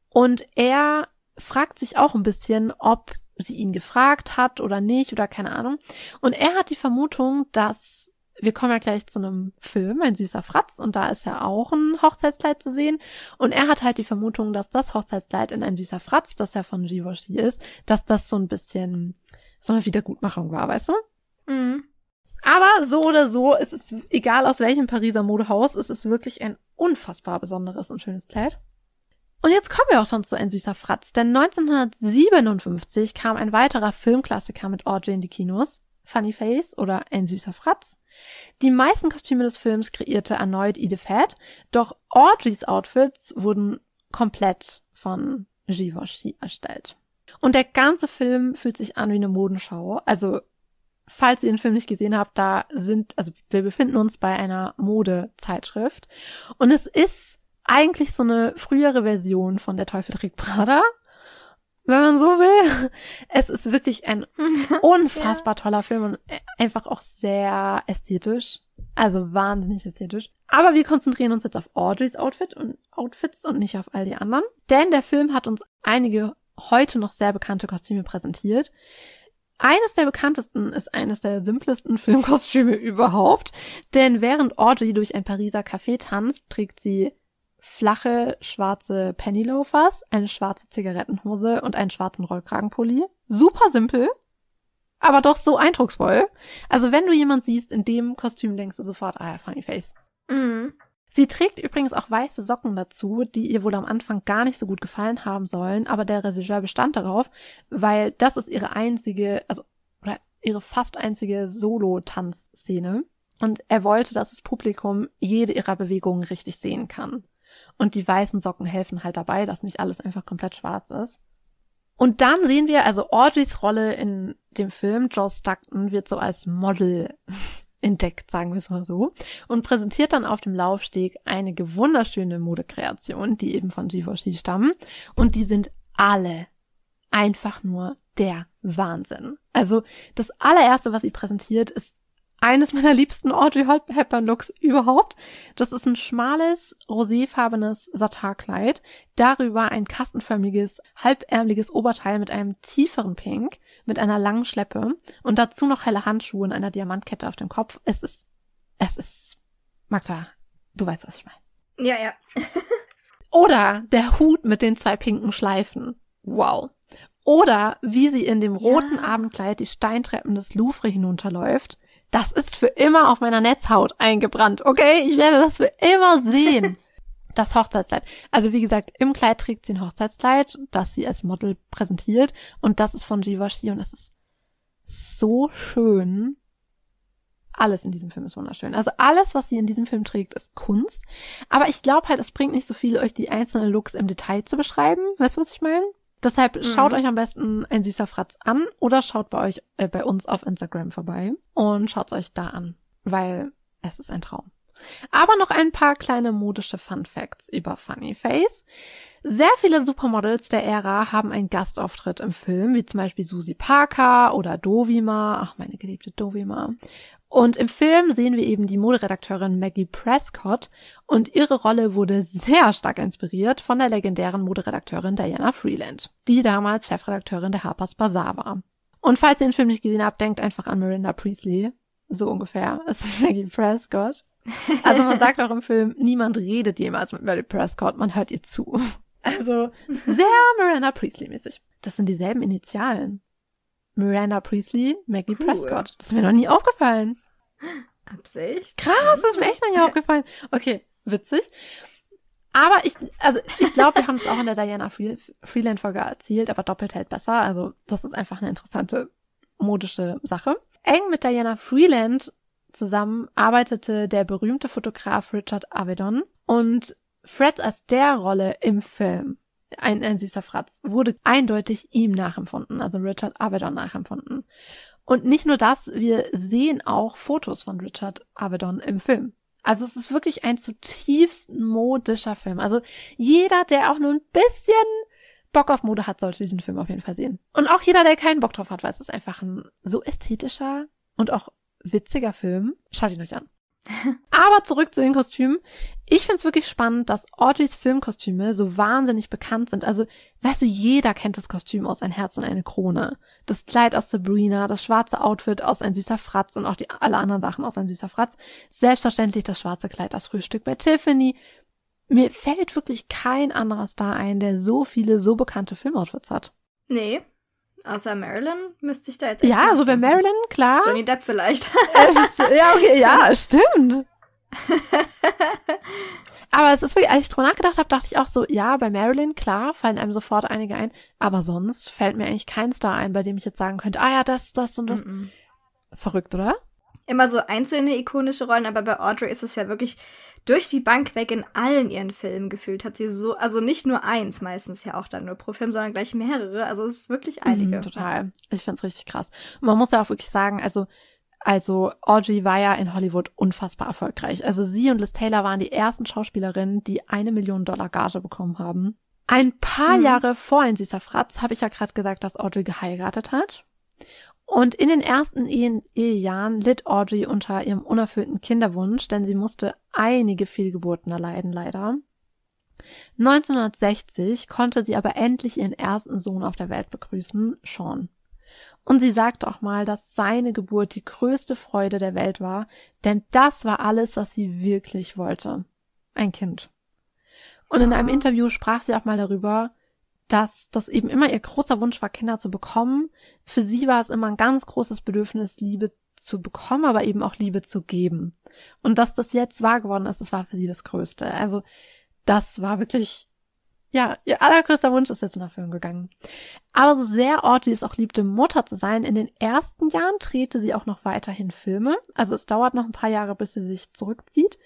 Und er fragt sich auch ein bisschen, ob sie ihn gefragt hat oder nicht oder keine Ahnung. Und er hat die Vermutung, dass wir kommen ja gleich zu einem Film, ein süßer Fratz, und da ist ja auch ein Hochzeitskleid zu sehen. Und er hat halt die Vermutung, dass das Hochzeitskleid in ein süßer Fratz, das ja von Givenchy ist, dass das so ein bisschen so eine Wiedergutmachung war, weißt du? Mhm. Aber so oder so, es ist egal aus welchem Pariser Modehaus, es ist wirklich ein unfassbar besonderes und schönes Kleid. Und jetzt kommen wir auch schon zu ein süßer Fratz, denn 1957 kam ein weiterer Filmklassiker mit Audrey in die Kinos, Funny Face oder Ein süßer Fratz. Die meisten Kostüme des Films kreierte erneut Edith Head, doch Audreys Outfits wurden komplett von Givenchy erstellt. Und der ganze Film fühlt sich an wie eine Modenschau, also falls ihr den Film nicht gesehen habt, da sind, also wir befinden uns bei einer Modezeitschrift und es ist eigentlich so eine frühere Version von Der Teufel trägt Prada, wenn man so will. Es ist wirklich ein [LAUGHS] unfassbar ja. toller Film und einfach auch sehr ästhetisch. Also wahnsinnig ästhetisch. Aber wir konzentrieren uns jetzt auf Audreys Outfit und Outfits und nicht auf all die anderen. Denn der Film hat uns einige heute noch sehr bekannte Kostüme präsentiert. Eines der bekanntesten ist eines der simplesten [LAUGHS] Filmkostüme überhaupt, denn während Audrey durch ein Pariser Café tanzt, trägt sie flache schwarze Pennyloafers, eine schwarze Zigarettenhose und einen schwarzen Rollkragenpulli. Super simpel, aber doch so eindrucksvoll. Also wenn du jemand siehst in dem Kostüm, denkst du sofort, ah funny face. Mhm. Sie trägt übrigens auch weiße Socken dazu, die ihr wohl am Anfang gar nicht so gut gefallen haben sollen, aber der Regisseur bestand darauf, weil das ist ihre einzige, also oder ihre fast einzige Solo-Tanzszene. Und er wollte, dass das Publikum jede ihrer Bewegungen richtig sehen kann. Und die weißen Socken helfen halt dabei, dass nicht alles einfach komplett schwarz ist. Und dann sehen wir also Audreys Rolle in dem Film. Joe Stockton wird so als Model entdeckt, sagen wir es mal so, und präsentiert dann auf dem Laufsteg einige wunderschöne Modekreationen, die eben von Givenchy stammen. Und die sind alle einfach nur der Wahnsinn. Also das allererste, was sie präsentiert, ist eines meiner liebsten Audrey Hepburn Looks überhaupt. Das ist ein schmales, roséfarbenes Satarkleid. Darüber ein kastenförmiges, halbärmliches Oberteil mit einem tieferen Pink, mit einer langen Schleppe und dazu noch helle Handschuhe und einer Diamantkette auf dem Kopf. Es ist, es ist, Magda, du weißt, was ich meine. Ja, ja. [LAUGHS] Oder der Hut mit den zwei pinken Schleifen. Wow. Oder wie sie in dem roten ja. Abendkleid die Steintreppen des Louvre hinunterläuft das ist für immer auf meiner Netzhaut eingebrannt, okay? Ich werde das für immer sehen. [LAUGHS] Das Hochzeitskleid. Also wie gesagt, im Kleid trägt sie ein Hochzeitskleid, das sie als Model präsentiert. Und das ist von Givenchy und es ist so schön. alles in diesem Film ist wunderschön. Also alles, was sie in diesem Film trägt, ist Kunst. Aber ich glaube halt, es bringt nicht so viel, euch die einzelnen Looks im Detail zu beschreiben. Weißt du, was ich meine? Deshalb mhm. schaut euch am besten ein süßer Fratz an oder schaut bei euch, äh, bei uns auf Instagram vorbei und schaut euch da an, weil es ist ein Traum. Aber noch ein paar kleine modische Fun Facts über Funny Face. Sehr viele Supermodels der Ära haben einen Gastauftritt im Film, wie zum Beispiel Susie Parker oder Dovima, ach meine geliebte Dovima. Und im Film sehen wir eben die Moderedakteurin Maggie Prescott und ihre Rolle wurde sehr stark inspiriert von der legendären Moderedakteurin Diana Freeland, die damals Chefredakteurin der Harper's Bazaar war. Und falls ihr den Film nicht gesehen habt, denkt einfach an Miranda Priestley. So ungefähr [LAUGHS] ist Maggie Prescott. Also man sagt auch im Film, niemand redet jemals mit Mary Prescott, man hört ihr zu. Also sehr Miranda Priestley-mäßig. Das sind dieselben Initialen. Miranda Priestley, Maggie cool. Prescott. Das ist mir noch nie aufgefallen. Absicht? Krass, das ist mir echt noch nie aufgefallen. Okay, witzig. Aber ich, also ich glaube, wir haben es auch in der Diana Freeland-Folge erzählt, aber doppelt hält besser. Also das ist einfach eine interessante modische Sache. Eng mit Diana Freeland zusammen arbeitete der berühmte Fotograf Richard Avedon und Fred als der Rolle im Film, ein, ein süßer Fratz, wurde eindeutig ihm nachempfunden, also Richard Avedon nachempfunden. Und nicht nur das, wir sehen auch Fotos von Richard Avedon im Film. Also es ist wirklich ein zutiefst modischer Film. Also jeder, der auch nur ein bisschen Bock auf Mode hat, sollte diesen Film auf jeden Fall sehen. Und auch jeder, der keinen Bock drauf hat, weil es ist einfach ein so ästhetischer und auch witziger Film. Schaut ihn euch an. Aber zurück zu den Kostümen. Ich find's wirklich spannend, dass Audreys Filmkostüme so wahnsinnig bekannt sind. Also, weißt du, jeder kennt das Kostüm aus Ein Herz und eine Krone. Das Kleid aus Sabrina, das schwarze Outfit aus Ein süßer Fratz und auch die alle anderen Sachen aus Ein süßer Fratz. Selbstverständlich das schwarze Kleid aus Frühstück bei Tiffany. Mir fällt wirklich kein anderer Star ein, der so viele so bekannte Filmoutfits hat. Nee, Außer Marilyn müsste ich da jetzt. Ja, so bei Marilyn, klar. Johnny Depp vielleicht. [LAUGHS] ja, okay, ja, [LAUGHS] stimmt. [LAUGHS] aber es ist wirklich, als ich drüber nachgedacht habe, dachte ich auch so, ja, bei Marilyn, klar, fallen einem sofort einige ein. Aber sonst fällt mir eigentlich kein Star ein, bei dem ich jetzt sagen könnte, ah ja, das, das und das. Mm -mm. Verrückt, oder? Immer so einzelne ikonische Rollen, aber bei Audrey ist es ja wirklich durch die Bank weg in allen ihren Filmen gefühlt hat sie so, also nicht nur eins meistens ja auch dann nur pro Film, sondern gleich mehrere. Also es ist wirklich einige. Mhm, total. Ich find's richtig krass. Und man muss ja auch wirklich sagen, also also Audrey war ja in Hollywood unfassbar erfolgreich. Also sie und Liz Taylor waren die ersten Schauspielerinnen, die eine Million Dollar Gage bekommen haben. Ein paar mhm. Jahre vor ein süßer Fratz habe ich ja gerade gesagt, dass Audrey geheiratet hat. Und in den ersten Ehejahren litt Audrey unter ihrem unerfüllten Kinderwunsch, denn sie musste einige Fehlgeburten erleiden, leider. 1960 konnte sie aber endlich ihren ersten Sohn auf der Welt begrüßen, Sean. Und sie sagte auch mal, dass seine Geburt die größte Freude der Welt war, denn das war alles, was sie wirklich wollte. Ein Kind. Und in einem Interview sprach sie auch mal darüber, dass das eben immer ihr großer Wunsch war, Kinder zu bekommen. Für sie war es immer ein ganz großes Bedürfnis, Liebe zu bekommen, aber eben auch Liebe zu geben. Und dass das jetzt wahr geworden ist, das war für sie das Größte. Also das war wirklich, ja, ihr allergrößter Wunsch ist jetzt in Erfüllung gegangen. Aber so sehr Audrey es auch liebte, Mutter zu sein, in den ersten Jahren drehte sie auch noch weiterhin Filme. Also es dauert noch ein paar Jahre, bis sie sich zurückzieht.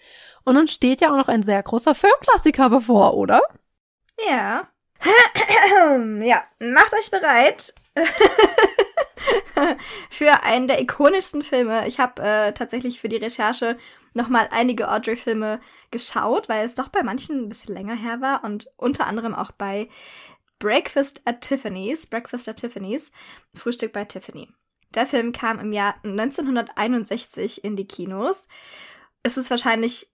Und nun steht ja auch noch ein sehr großer Filmklassiker bevor, oder? Ja, [CLEARS THROAT] ja, macht euch bereit [LAUGHS] [LAUGHS] für einen der ikonischsten Filme. Ich habe äh, tatsächlich für die Recherche nochmal einige Audrey-Filme geschaut, weil es doch bei manchen ein bisschen länger her war und unter anderem auch bei Breakfast at Tiffany's, Breakfast at Tiffany's, Frühstück bei Tiffany. Der Film kam im Jahr 1961 in die Kinos. Es ist wahrscheinlich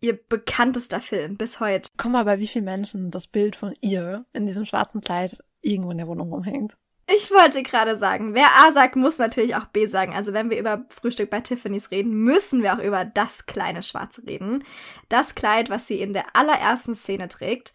ihr bekanntester Film bis heute. Komm mal, bei wie vielen Menschen das Bild von ihr in diesem schwarzen Kleid irgendwo in der Wohnung rumhängt. Ich wollte gerade sagen, wer A sagt, muss natürlich auch B sagen. Also wenn wir über Frühstück bei Tiffany's reden, müssen wir auch über das kleine Schwarze reden. Das Kleid, was sie in der allerersten Szene trägt.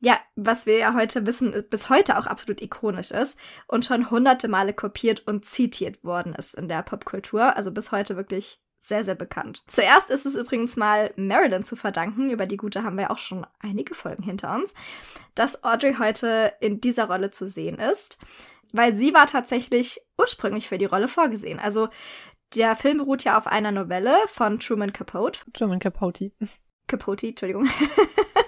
Ja, was wir ja heute wissen, bis heute auch absolut ikonisch ist und schon hunderte Male kopiert und zitiert worden ist in der Popkultur. Also bis heute wirklich sehr, sehr bekannt. Zuerst ist es übrigens mal Marilyn zu verdanken, über die Gute haben wir auch schon einige Folgen hinter uns, dass Audrey heute in dieser Rolle zu sehen ist, weil sie war tatsächlich ursprünglich für die Rolle vorgesehen. Also Der Film beruht ja auf einer Novelle von Truman Capote. Truman Capote. Capote, Entschuldigung. [LAUGHS]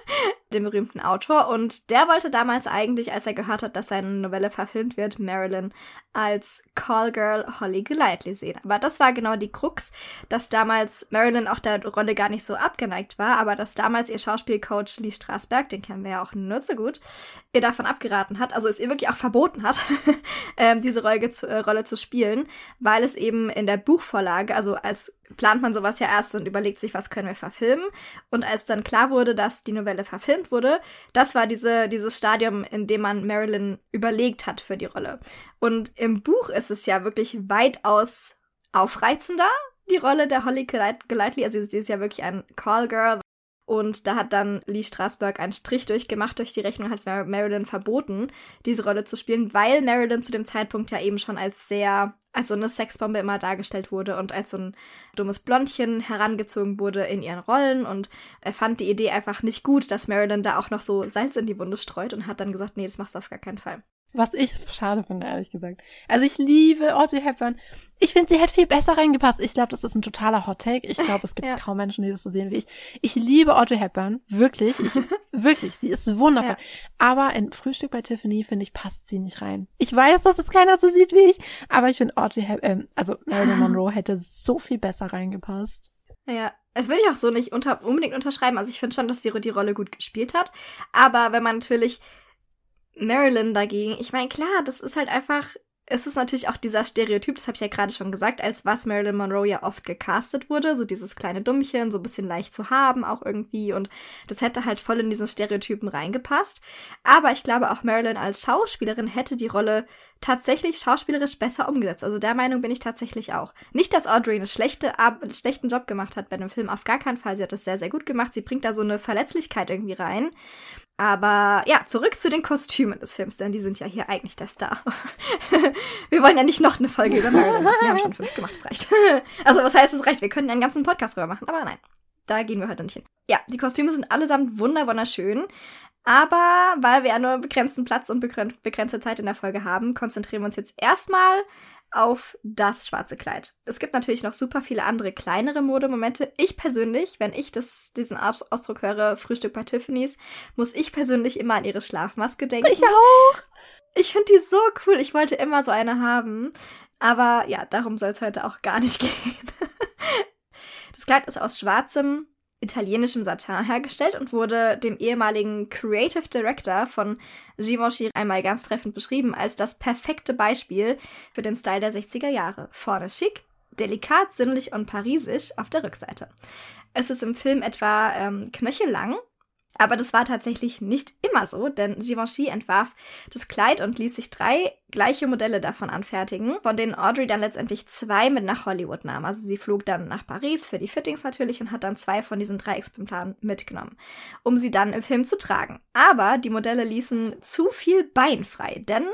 dem berühmten Autor. Und der wollte damals eigentlich, als er gehört hat, dass seine Novelle verfilmt wird, Marilyn als Callgirl Holly Golightly sehen. Aber das war genau die Krux, dass damals Marilyn auch der Rolle gar nicht so abgeneigt war, aber dass damals ihr Schauspielcoach Lee Strasberg, den kennen wir ja auch nur so gut, ihr davon abgeraten hat, also es ihr wirklich auch verboten hat, [LAUGHS] ähm, diese Rolle zu, äh, Rolle zu spielen, weil es eben in der Buchvorlage, also als plant man sowas ja erst und überlegt sich, was können wir verfilmen. Und als dann klar wurde, dass die Novelle verfilmt wurde, das war diese, dieses Stadium, in dem man Marilyn überlegt hat für die Rolle. Und im Buch ist es ja wirklich weitaus aufreizender, die Rolle der Holly Golightly. Also sie ist ja wirklich ein Callgirl. Und da hat dann Lee Strasberg einen Strich durchgemacht durch die Rechnung, hat Marilyn verboten, diese Rolle zu spielen, weil Marilyn zu dem Zeitpunkt ja eben schon als sehr, als so eine Sexbombe immer dargestellt wurde und als so ein dummes Blondchen herangezogen wurde in ihren Rollen. Und er fand die Idee einfach nicht gut, dass Marilyn da auch noch so Salz in die Wunde streut und hat dann gesagt, nee, das machst du auf gar keinen Fall. Was ich schade finde, ehrlich gesagt. Also ich liebe Audrey Hepburn. Ich finde, sie hätte viel besser reingepasst. Ich glaube, das ist ein totaler Hot Take. Ich glaube, es gibt [LAUGHS] ja. kaum Menschen, die das so sehen wie ich. Ich liebe Audrey Hepburn. Wirklich. Ich, [LAUGHS] wirklich. Sie ist wundervoll. Ja. Aber in Frühstück bei Tiffany, finde ich, passt sie nicht rein. Ich weiß, dass es keiner so sieht wie ich. Aber ich finde Audrey Hepburn, äh, also Marilyn Monroe hätte so viel besser reingepasst. Ja, es würde ich auch so nicht unter, unbedingt unterschreiben. Also ich finde schon, dass sie die Rolle gut gespielt hat. Aber wenn man natürlich Marilyn dagegen, ich meine, klar, das ist halt einfach, es ist natürlich auch dieser Stereotyp, das habe ich ja gerade schon gesagt, als was Marilyn Monroe ja oft gecastet wurde, so dieses kleine Dummchen, so ein bisschen leicht zu haben auch irgendwie und das hätte halt voll in diesen Stereotypen reingepasst. Aber ich glaube auch Marilyn als Schauspielerin hätte die Rolle tatsächlich schauspielerisch besser umgesetzt. Also der Meinung bin ich tatsächlich auch. Nicht, dass Audrey eine schlechte, einen schlechten Job gemacht hat bei dem Film, auf gar keinen Fall. Sie hat das sehr, sehr gut gemacht. Sie bringt da so eine Verletzlichkeit irgendwie rein. Aber ja, zurück zu den Kostümen des Films, denn die sind ja hier eigentlich der Star. [LAUGHS] wir wollen ja nicht noch eine Folge über Marilyn machen. Wir haben schon fünf gemacht, das reicht. [LAUGHS] also was heißt, es reicht? Wir können ja einen ganzen Podcast drüber machen, aber nein, da gehen wir heute nicht hin. Ja, die Kostüme sind allesamt wunderschön. Aber weil wir ja nur begrenzten Platz und begrenzte Zeit in der Folge haben, konzentrieren wir uns jetzt erstmal auf das schwarze Kleid. Es gibt natürlich noch super viele andere kleinere Modemomente. Ich persönlich, wenn ich das, diesen Ausdruck höre, Frühstück bei Tiffany's, muss ich persönlich immer an ihre Schlafmaske denken. Ich auch! Ich finde die so cool. Ich wollte immer so eine haben. Aber ja, darum soll es heute auch gar nicht [LAUGHS] gehen. Das Kleid ist aus schwarzem italienischem Satin hergestellt und wurde dem ehemaligen Creative Director von Givenchy einmal ganz treffend beschrieben als das perfekte Beispiel für den Style der 60er Jahre. Vorne schick, delikat, sinnlich und parisisch auf der Rückseite. Es ist im Film etwa ähm, knöchellang aber das war tatsächlich nicht immer so, denn Givenchy entwarf das Kleid und ließ sich drei gleiche Modelle davon anfertigen, von denen Audrey dann letztendlich zwei mit nach Hollywood nahm. Also sie flog dann nach Paris für die Fittings natürlich und hat dann zwei von diesen drei Exemplaren mitgenommen, um sie dann im Film zu tragen. Aber die Modelle ließen zu viel Bein frei, denn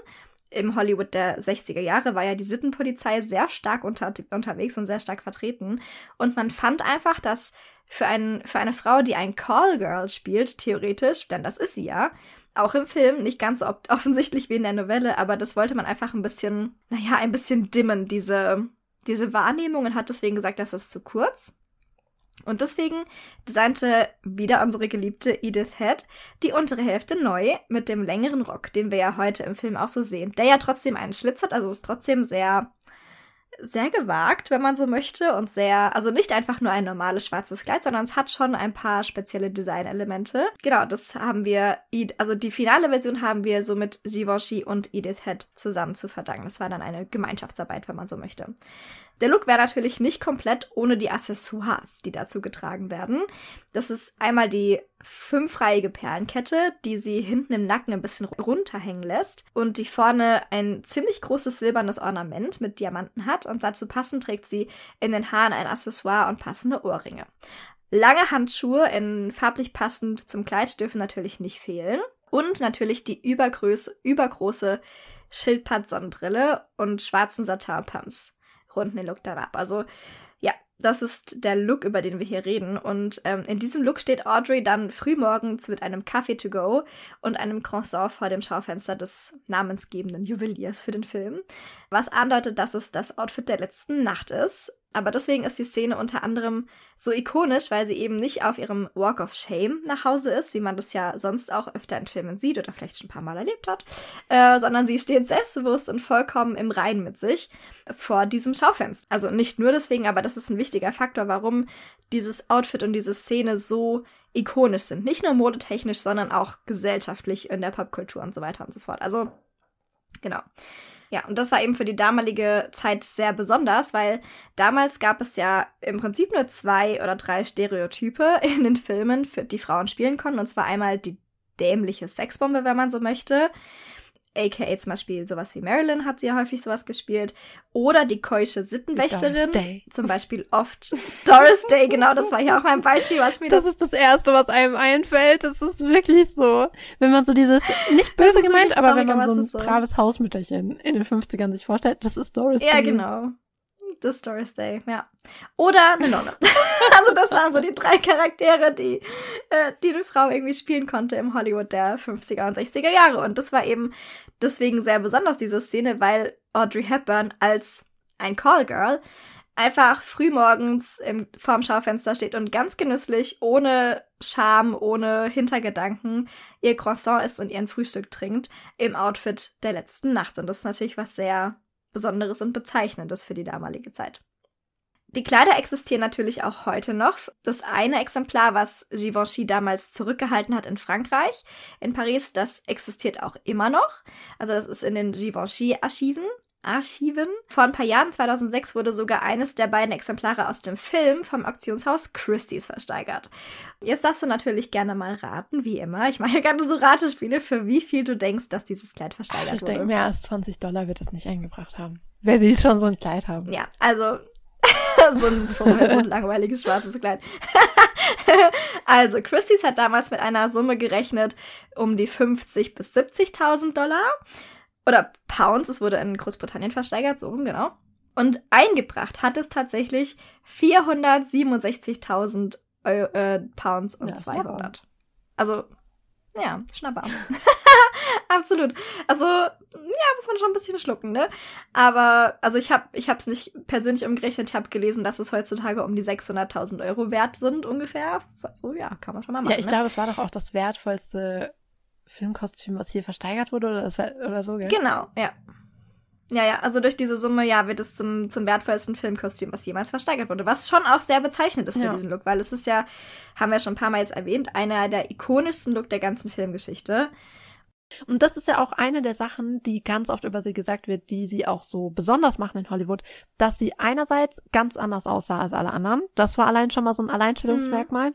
im Hollywood der 60er Jahre war ja die Sittenpolizei sehr stark unter, unterwegs und sehr stark vertreten. Und man fand einfach, dass für, ein, für eine Frau, die ein Callgirl spielt, theoretisch, denn das ist sie ja, auch im Film, nicht ganz so [LAUGHS] offensichtlich wie in der Novelle, aber das wollte man einfach ein bisschen, naja, ein bisschen dimmen, diese, diese Wahrnehmung und hat deswegen gesagt, das ist zu kurz. Und deswegen designte wieder unsere geliebte Edith Head die untere Hälfte neu mit dem längeren Rock, den wir ja heute im Film auch so sehen, der ja trotzdem einen Schlitz hat, also ist trotzdem sehr sehr gewagt, wenn man so möchte, und sehr, also nicht einfach nur ein normales schwarzes Kleid, sondern es hat schon ein paar spezielle Designelemente. Genau, das haben wir, also die finale Version haben wir so mit Givenchy und Edith Head zusammen zu verdanken. Das war dann eine Gemeinschaftsarbeit, wenn man so möchte. Der Look wäre natürlich nicht komplett ohne die Accessoires, die dazu getragen werden. Das ist einmal die fünfreihige Perlenkette, die sie hinten im Nacken ein bisschen runterhängen lässt und die vorne ein ziemlich großes silbernes Ornament mit Diamanten hat und dazu passend trägt sie in den Haaren ein Accessoire und passende Ohrringe. Lange Handschuhe in farblich passend zum Kleid dürfen natürlich nicht fehlen. Und natürlich die übergroße Schildpad-Sonnenbrille und schwarzen Satin-Pumps runden den Look dann ab. Also ja, das ist der Look, über den wir hier reden. Und ähm, in diesem Look steht Audrey dann frühmorgens mit einem Kaffee to go und einem Croissant vor dem Schaufenster des namensgebenden Juweliers für den Film. Was andeutet, dass es das Outfit der letzten Nacht ist. Aber deswegen ist die Szene unter anderem so ikonisch, weil sie eben nicht auf ihrem Walk of Shame nach Hause ist, wie man das ja sonst auch öfter in Filmen sieht oder vielleicht schon ein paar Mal erlebt hat, äh, sondern sie steht selbstbewusst und vollkommen im Rein mit sich vor diesem Schaufenster. Also nicht nur deswegen, aber das ist ein wichtiger Faktor, warum dieses Outfit und diese Szene so ikonisch sind. Nicht nur modetechnisch, sondern auch gesellschaftlich in der Popkultur und so weiter und so fort. Also, genau. Ja, und das war eben für die damalige Zeit sehr besonders, weil damals gab es ja im Prinzip nur zwei oder drei Stereotype [LAUGHS] in den Filmen, für die Frauen spielen konnten. Und zwar einmal die dämliche Sexbombe, wenn man so möchte aka zum Beispiel sowas wie Marilyn hat sie ja häufig sowas gespielt. Oder die keusche Sittenwächterin. Zum Beispiel oft Doris Day, genau, das war hier auch mein Beispiel, was mir das. Das ist das Erste, was einem einfällt. Das ist wirklich so. Wenn man so dieses, nicht böse gemeint, aber wenn man so ein so. braves Hausmütterchen in den 50ern sich vorstellt, das ist Doris Day. Ja, genau. Das Doris Day, ja. Oder eine Nonne. [LAUGHS] also das waren so die drei Charaktere, die, äh, die eine Frau irgendwie spielen konnte im Hollywood der 50er und 60er Jahre. Und das war eben deswegen sehr besonders, diese Szene, weil Audrey Hepburn als ein Callgirl einfach frühmorgens im, vorm Schaufenster steht und ganz genüsslich, ohne Scham, ohne Hintergedanken, ihr Croissant isst und ihren Frühstück trinkt im Outfit der letzten Nacht. Und das ist natürlich was sehr Besonderes und Bezeichnendes für die damalige Zeit. Die Kleider existieren natürlich auch heute noch. Das eine Exemplar, was Givenchy damals zurückgehalten hat in Frankreich, in Paris, das existiert auch immer noch. Also das ist in den Givenchy-Archiven. Archiven. Vor ein paar Jahren, 2006, wurde sogar eines der beiden Exemplare aus dem Film vom Auktionshaus Christie's versteigert. Jetzt darfst du natürlich gerne mal raten, wie immer. Ich mache ja gerne so Ratespiele, für wie viel du denkst, dass dieses Kleid versteigert Ach, ich wurde. Ich denke, mehr als 20 Dollar wird es nicht eingebracht haben. Wer will schon so ein Kleid haben? Ja, also [LAUGHS] so, ein, so ein langweiliges schwarzes Kleid. [LAUGHS] also, Christie's hat damals mit einer Summe gerechnet um die 50 bis 70.000 Dollar. Oder Pounds, es wurde in Großbritannien versteigert, so rum, genau. Und eingebracht hat es tatsächlich 467.000 äh, Pounds und ja, 200. Also, ja, Schnapper. [LAUGHS] Absolut. Also, ja, muss man schon ein bisschen schlucken, ne? Aber, also ich habe ich es nicht persönlich umgerechnet. Ich habe gelesen, dass es heutzutage um die 600.000 Euro wert sind ungefähr. So, ja, kann man schon mal machen. Ja, ich ne? glaube, es war doch auch das wertvollste Filmkostüm, was hier versteigert wurde oder, das, oder so, gell? Genau, ja. Ja, ja, also durch diese Summe, ja, wird es zum, zum wertvollsten Filmkostüm, was jemals versteigert wurde. Was schon auch sehr bezeichnend ist für ja. diesen Look, weil es ist ja, haben wir schon ein paar Mal jetzt erwähnt, einer der ikonischsten Look der ganzen Filmgeschichte. Und das ist ja auch eine der Sachen, die ganz oft über sie gesagt wird, die sie auch so besonders machen in Hollywood, dass sie einerseits ganz anders aussah als alle anderen. Das war allein schon mal so ein Alleinstellungsmerkmal. Mhm.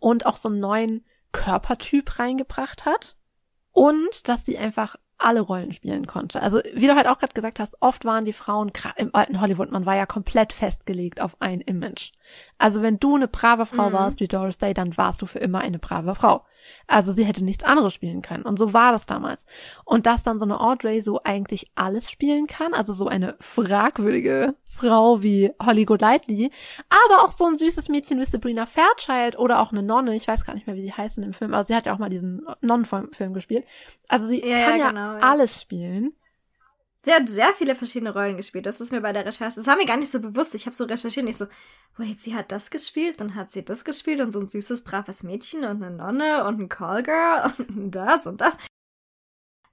Und auch so einen neuen Körpertyp reingebracht hat. Und dass sie einfach alle Rollen spielen konnte. Also wie du halt auch gerade gesagt hast, oft waren die Frauen im alten Hollywood, man war ja komplett festgelegt auf ein Image. Also wenn du eine brave Frau mhm. warst wie Doris Day, dann warst du für immer eine brave Frau. Also sie hätte nichts anderes spielen können. Und so war das damals. Und dass dann so eine Audrey so eigentlich alles spielen kann, also so eine fragwürdige Frau wie Holly Golightly, aber auch so ein süßes Mädchen wie Sabrina Fairchild oder auch eine Nonne, ich weiß gar nicht mehr, wie sie heißen im Film, aber sie hat ja auch mal diesen Nonnenfilm gespielt. Also sie ja, kann ja, genau, ja alles spielen. Sie hat sehr viele verschiedene Rollen gespielt. Das ist mir bei der Recherche. Das war mir gar nicht so bewusst. Ich habe so recherchiert und ich so, wait, sie hat das gespielt, dann hat sie das gespielt und so ein süßes, braves Mädchen und eine Nonne und ein Callgirl [LAUGHS] und das und das.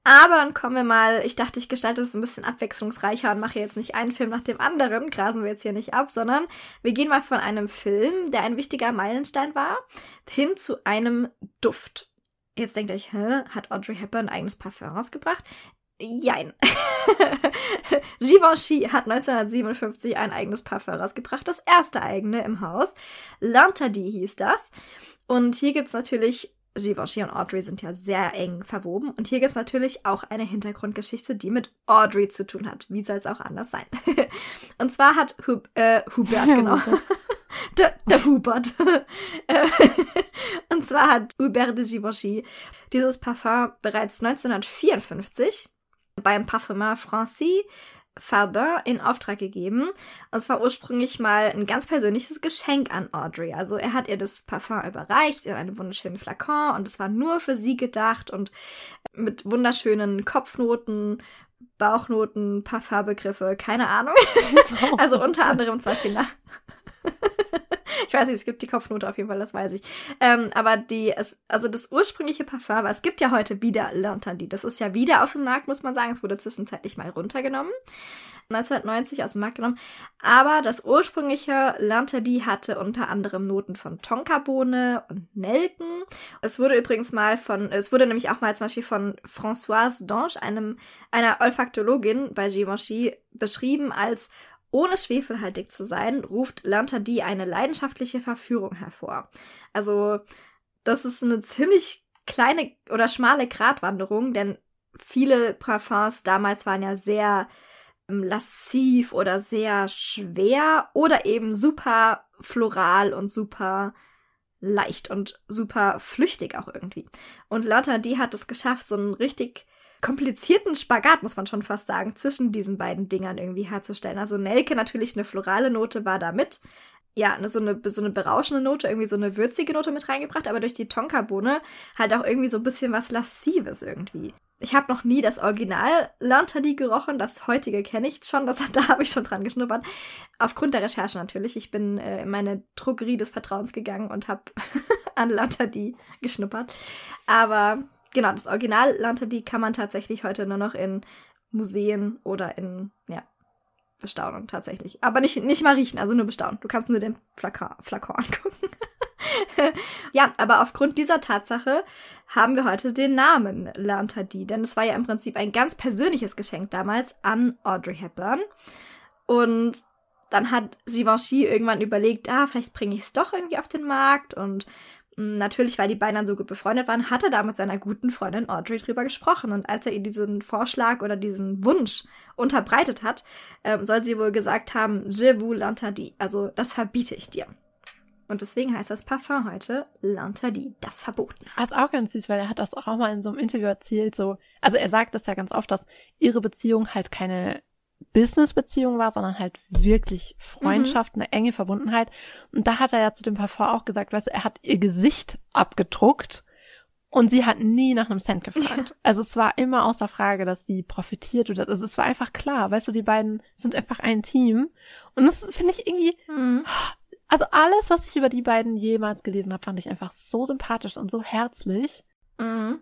Aber dann kommen wir mal, ich dachte, ich gestalte es ein bisschen abwechslungsreicher und mache jetzt nicht einen Film nach dem anderen, grasen wir jetzt hier nicht ab, sondern wir gehen mal von einem Film, der ein wichtiger Meilenstein war, hin zu einem Duft. Jetzt denkt euch, hä, hat Audrey Hepburn ein eigenes Parfum rausgebracht? Jein. [LAUGHS] Givenchy hat 1957 ein eigenes Parfum rausgebracht, das erste eigene im Haus. L'Interdit hieß das. Und hier gibt's natürlich, Givenchy und Audrey sind ja sehr eng verwoben. Und hier gibt's natürlich auch eine Hintergrundgeschichte, die mit Audrey zu tun hat. Wie soll es auch anders sein? [LAUGHS] und zwar hat Hub, äh, Hubert, [LAUGHS] genau. der, der Hubert. und zwar hat Hubert de Givenchy dieses Parfum bereits 1954 beim Parfumeur Francis Farbin in Auftrag gegeben. Und zwar ursprünglich mal ein ganz persönliches Geschenk an Audrey. Also er hat ihr das Parfum überreicht in einem wunderschönen Flakon und es war nur für sie gedacht und mit wunderschönen Kopfnoten, Bauchnoten, Parfumbegriffe, keine Ahnung. [LAUGHS] also unter anderem zum Beispiel nach [LAUGHS] ich weiß nicht, es gibt die Kopfnote auf jeden Fall, das weiß ich. Ähm, aber die, es, also das ursprüngliche Parfum, aber es gibt ja heute wieder L'Interdit. Das ist ja wieder auf dem Markt, muss man sagen. Es wurde zwischenzeitlich mal runtergenommen. 1990 aus dem Markt genommen. Aber das ursprüngliche L'Interdit hatte unter anderem Noten von Tonkabohne und Nelken. Es wurde übrigens mal von, es wurde nämlich auch mal zum Beispiel von Françoise Dange, einem, einer Olfaktologin bei Givenchy, beschrieben als ohne schwefelhaltig zu sein, ruft Lantadi eine leidenschaftliche Verführung hervor. Also, das ist eine ziemlich kleine oder schmale Gratwanderung, denn viele Parfums damals waren ja sehr ähm, lassiv oder sehr schwer oder eben super floral und super leicht und super flüchtig auch irgendwie. Und Lantadi hat es geschafft, so einen richtig komplizierten Spagat, muss man schon fast sagen, zwischen diesen beiden Dingern irgendwie herzustellen. Also Nelke natürlich eine florale Note war da mit. Ja, so eine, so eine berauschende Note, irgendwie so eine würzige Note mit reingebracht, aber durch die Tonkabohne halt auch irgendwie so ein bisschen was Lassives irgendwie. Ich habe noch nie das Original Lantadi gerochen, das heutige kenne ich schon, das, [LAUGHS] da habe ich schon dran geschnuppert. Aufgrund der Recherche natürlich. Ich bin äh, in meine Drogerie des Vertrauens gegangen und habe [LAUGHS] an Lantadi geschnuppert. Aber genau, das Original Lantadi kann man tatsächlich heute nur noch in Museen oder in, ja, bestaunen tatsächlich. Aber nicht, nicht mal riechen, also nur bestaunen. Du kannst nur den Flakon, Flakon [LAUGHS] angucken. ja, aber aufgrund dieser Tatsache haben wir heute den Namen Lantadi, denn es war ja im Prinzip ein ganz persönliches Geschenk damals an Audrey Hepburn. Und dann hat Givenchy irgendwann überlegt, ah, vielleicht bringe ich es doch irgendwie auf den Markt und Natürlich, weil die beiden dann so gut befreundet waren, hat er da mit seiner guten Freundin Audrey drüber gesprochen. Und als er ihr diesen Vorschlag oder diesen Wunsch unterbreitet hat, ähm, soll sie wohl gesagt haben, Je vous l'interdis. Also, das verbiete ich dir. Und deswegen heißt das Parfum heute L'interdit, das Verbotene. Das ist auch ganz süß, weil er hat das auch mal in so einem Interview erzählt, so, also er sagt das ja ganz oft, dass ihre Beziehung halt keine Business-Beziehung war, sondern halt wirklich Freundschaft, mhm. eine enge Verbundenheit. Und da hat er ja zu dem Parfum auch gesagt, weißt du, er hat ihr Gesicht abgedruckt und sie hat nie nach einem Cent gefragt. Ja. Also es war immer außer Frage, dass sie profitiert oder also es war einfach klar, weißt du, die beiden sind einfach ein Team. Und das finde ich irgendwie, mhm. also alles, was ich über die beiden jemals gelesen habe, fand ich einfach so sympathisch und so herzlich. Mhm.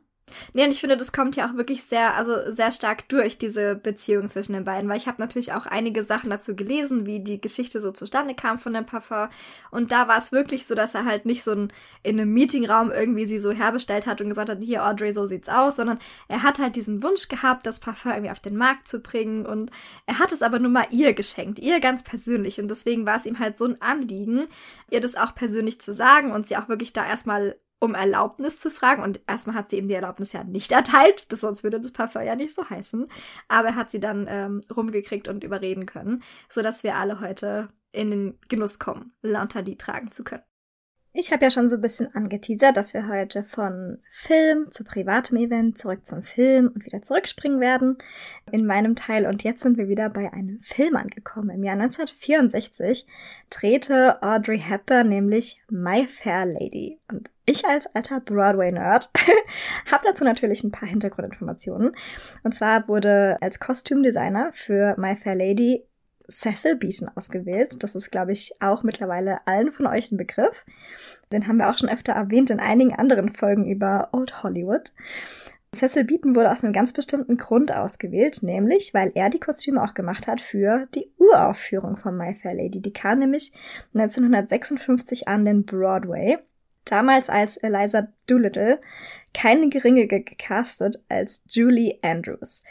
Nee, und ich finde, das kommt ja auch wirklich sehr, also sehr stark durch, diese Beziehung zwischen den beiden, weil ich habe natürlich auch einige Sachen dazu gelesen, wie die Geschichte so zustande kam von dem Parfum. Und da war es wirklich so, dass er halt nicht so ein, in einem Meetingraum irgendwie sie so herbestellt hat und gesagt hat, hier Audrey, so sieht's aus, sondern er hat halt diesen Wunsch gehabt, das Parfum irgendwie auf den Markt zu bringen. Und er hat es aber nur mal ihr geschenkt, ihr ganz persönlich. Und deswegen war es ihm halt so ein Anliegen, ihr das auch persönlich zu sagen und sie auch wirklich da erstmal um Erlaubnis zu fragen. Und erstmal hat sie ihm die Erlaubnis ja nicht erteilt, das, sonst würde das Parfum ja nicht so heißen. Aber er hat sie dann ähm, rumgekriegt und überreden können, sodass wir alle heute in den Genuss kommen, Lantadi tragen zu können. Ich habe ja schon so ein bisschen angeteasert, dass wir heute von Film zu privatem Event zurück zum Film und wieder zurückspringen werden in meinem Teil. Und jetzt sind wir wieder bei einem Film angekommen. Im Jahr 1964 drehte Audrey Hepburn nämlich My Fair Lady. Und ich als alter Broadway-Nerd [LAUGHS] habe dazu natürlich ein paar Hintergrundinformationen. Und zwar wurde als Kostümdesigner für My Fair Lady Cecil Beaton ausgewählt. Das ist, glaube ich, auch mittlerweile allen von euch ein Begriff. Den haben wir auch schon öfter erwähnt in einigen anderen Folgen über Old Hollywood. Cecil Beaton wurde aus einem ganz bestimmten Grund ausgewählt, nämlich weil er die Kostüme auch gemacht hat für die Uraufführung von My Fair Lady. Die kam nämlich 1956 an den Broadway. Damals als Eliza Doolittle keine geringere gecastet als Julie Andrews.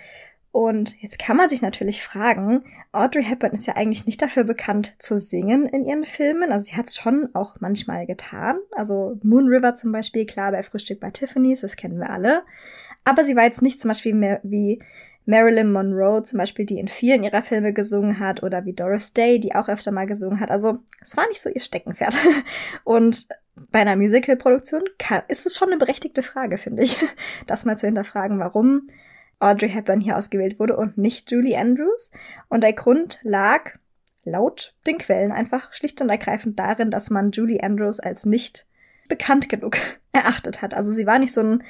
Und jetzt kann man sich natürlich fragen, Audrey Hepburn ist ja eigentlich nicht dafür bekannt zu singen in ihren Filmen. Also sie hat es schon auch manchmal getan. Also Moon River zum Beispiel, klar, bei Frühstück bei Tiffany's, das kennen wir alle. Aber sie war jetzt nicht zum Beispiel mehr wie Marilyn Monroe zum Beispiel, die in vielen ihrer Filme gesungen hat, oder wie Doris Day, die auch öfter mal gesungen hat. Also es war nicht so ihr Steckenpferd. [LAUGHS] Und bei einer Musical-Produktion ist es schon eine berechtigte Frage, finde ich, [LAUGHS] das mal zu hinterfragen, warum Audrey Hepburn hier ausgewählt wurde und nicht Julie Andrews. Und der Grund lag laut den Quellen einfach schlicht und ergreifend darin, dass man Julie Andrews als nicht bekannt genug [LAUGHS] erachtet hat. Also sie war nicht so ein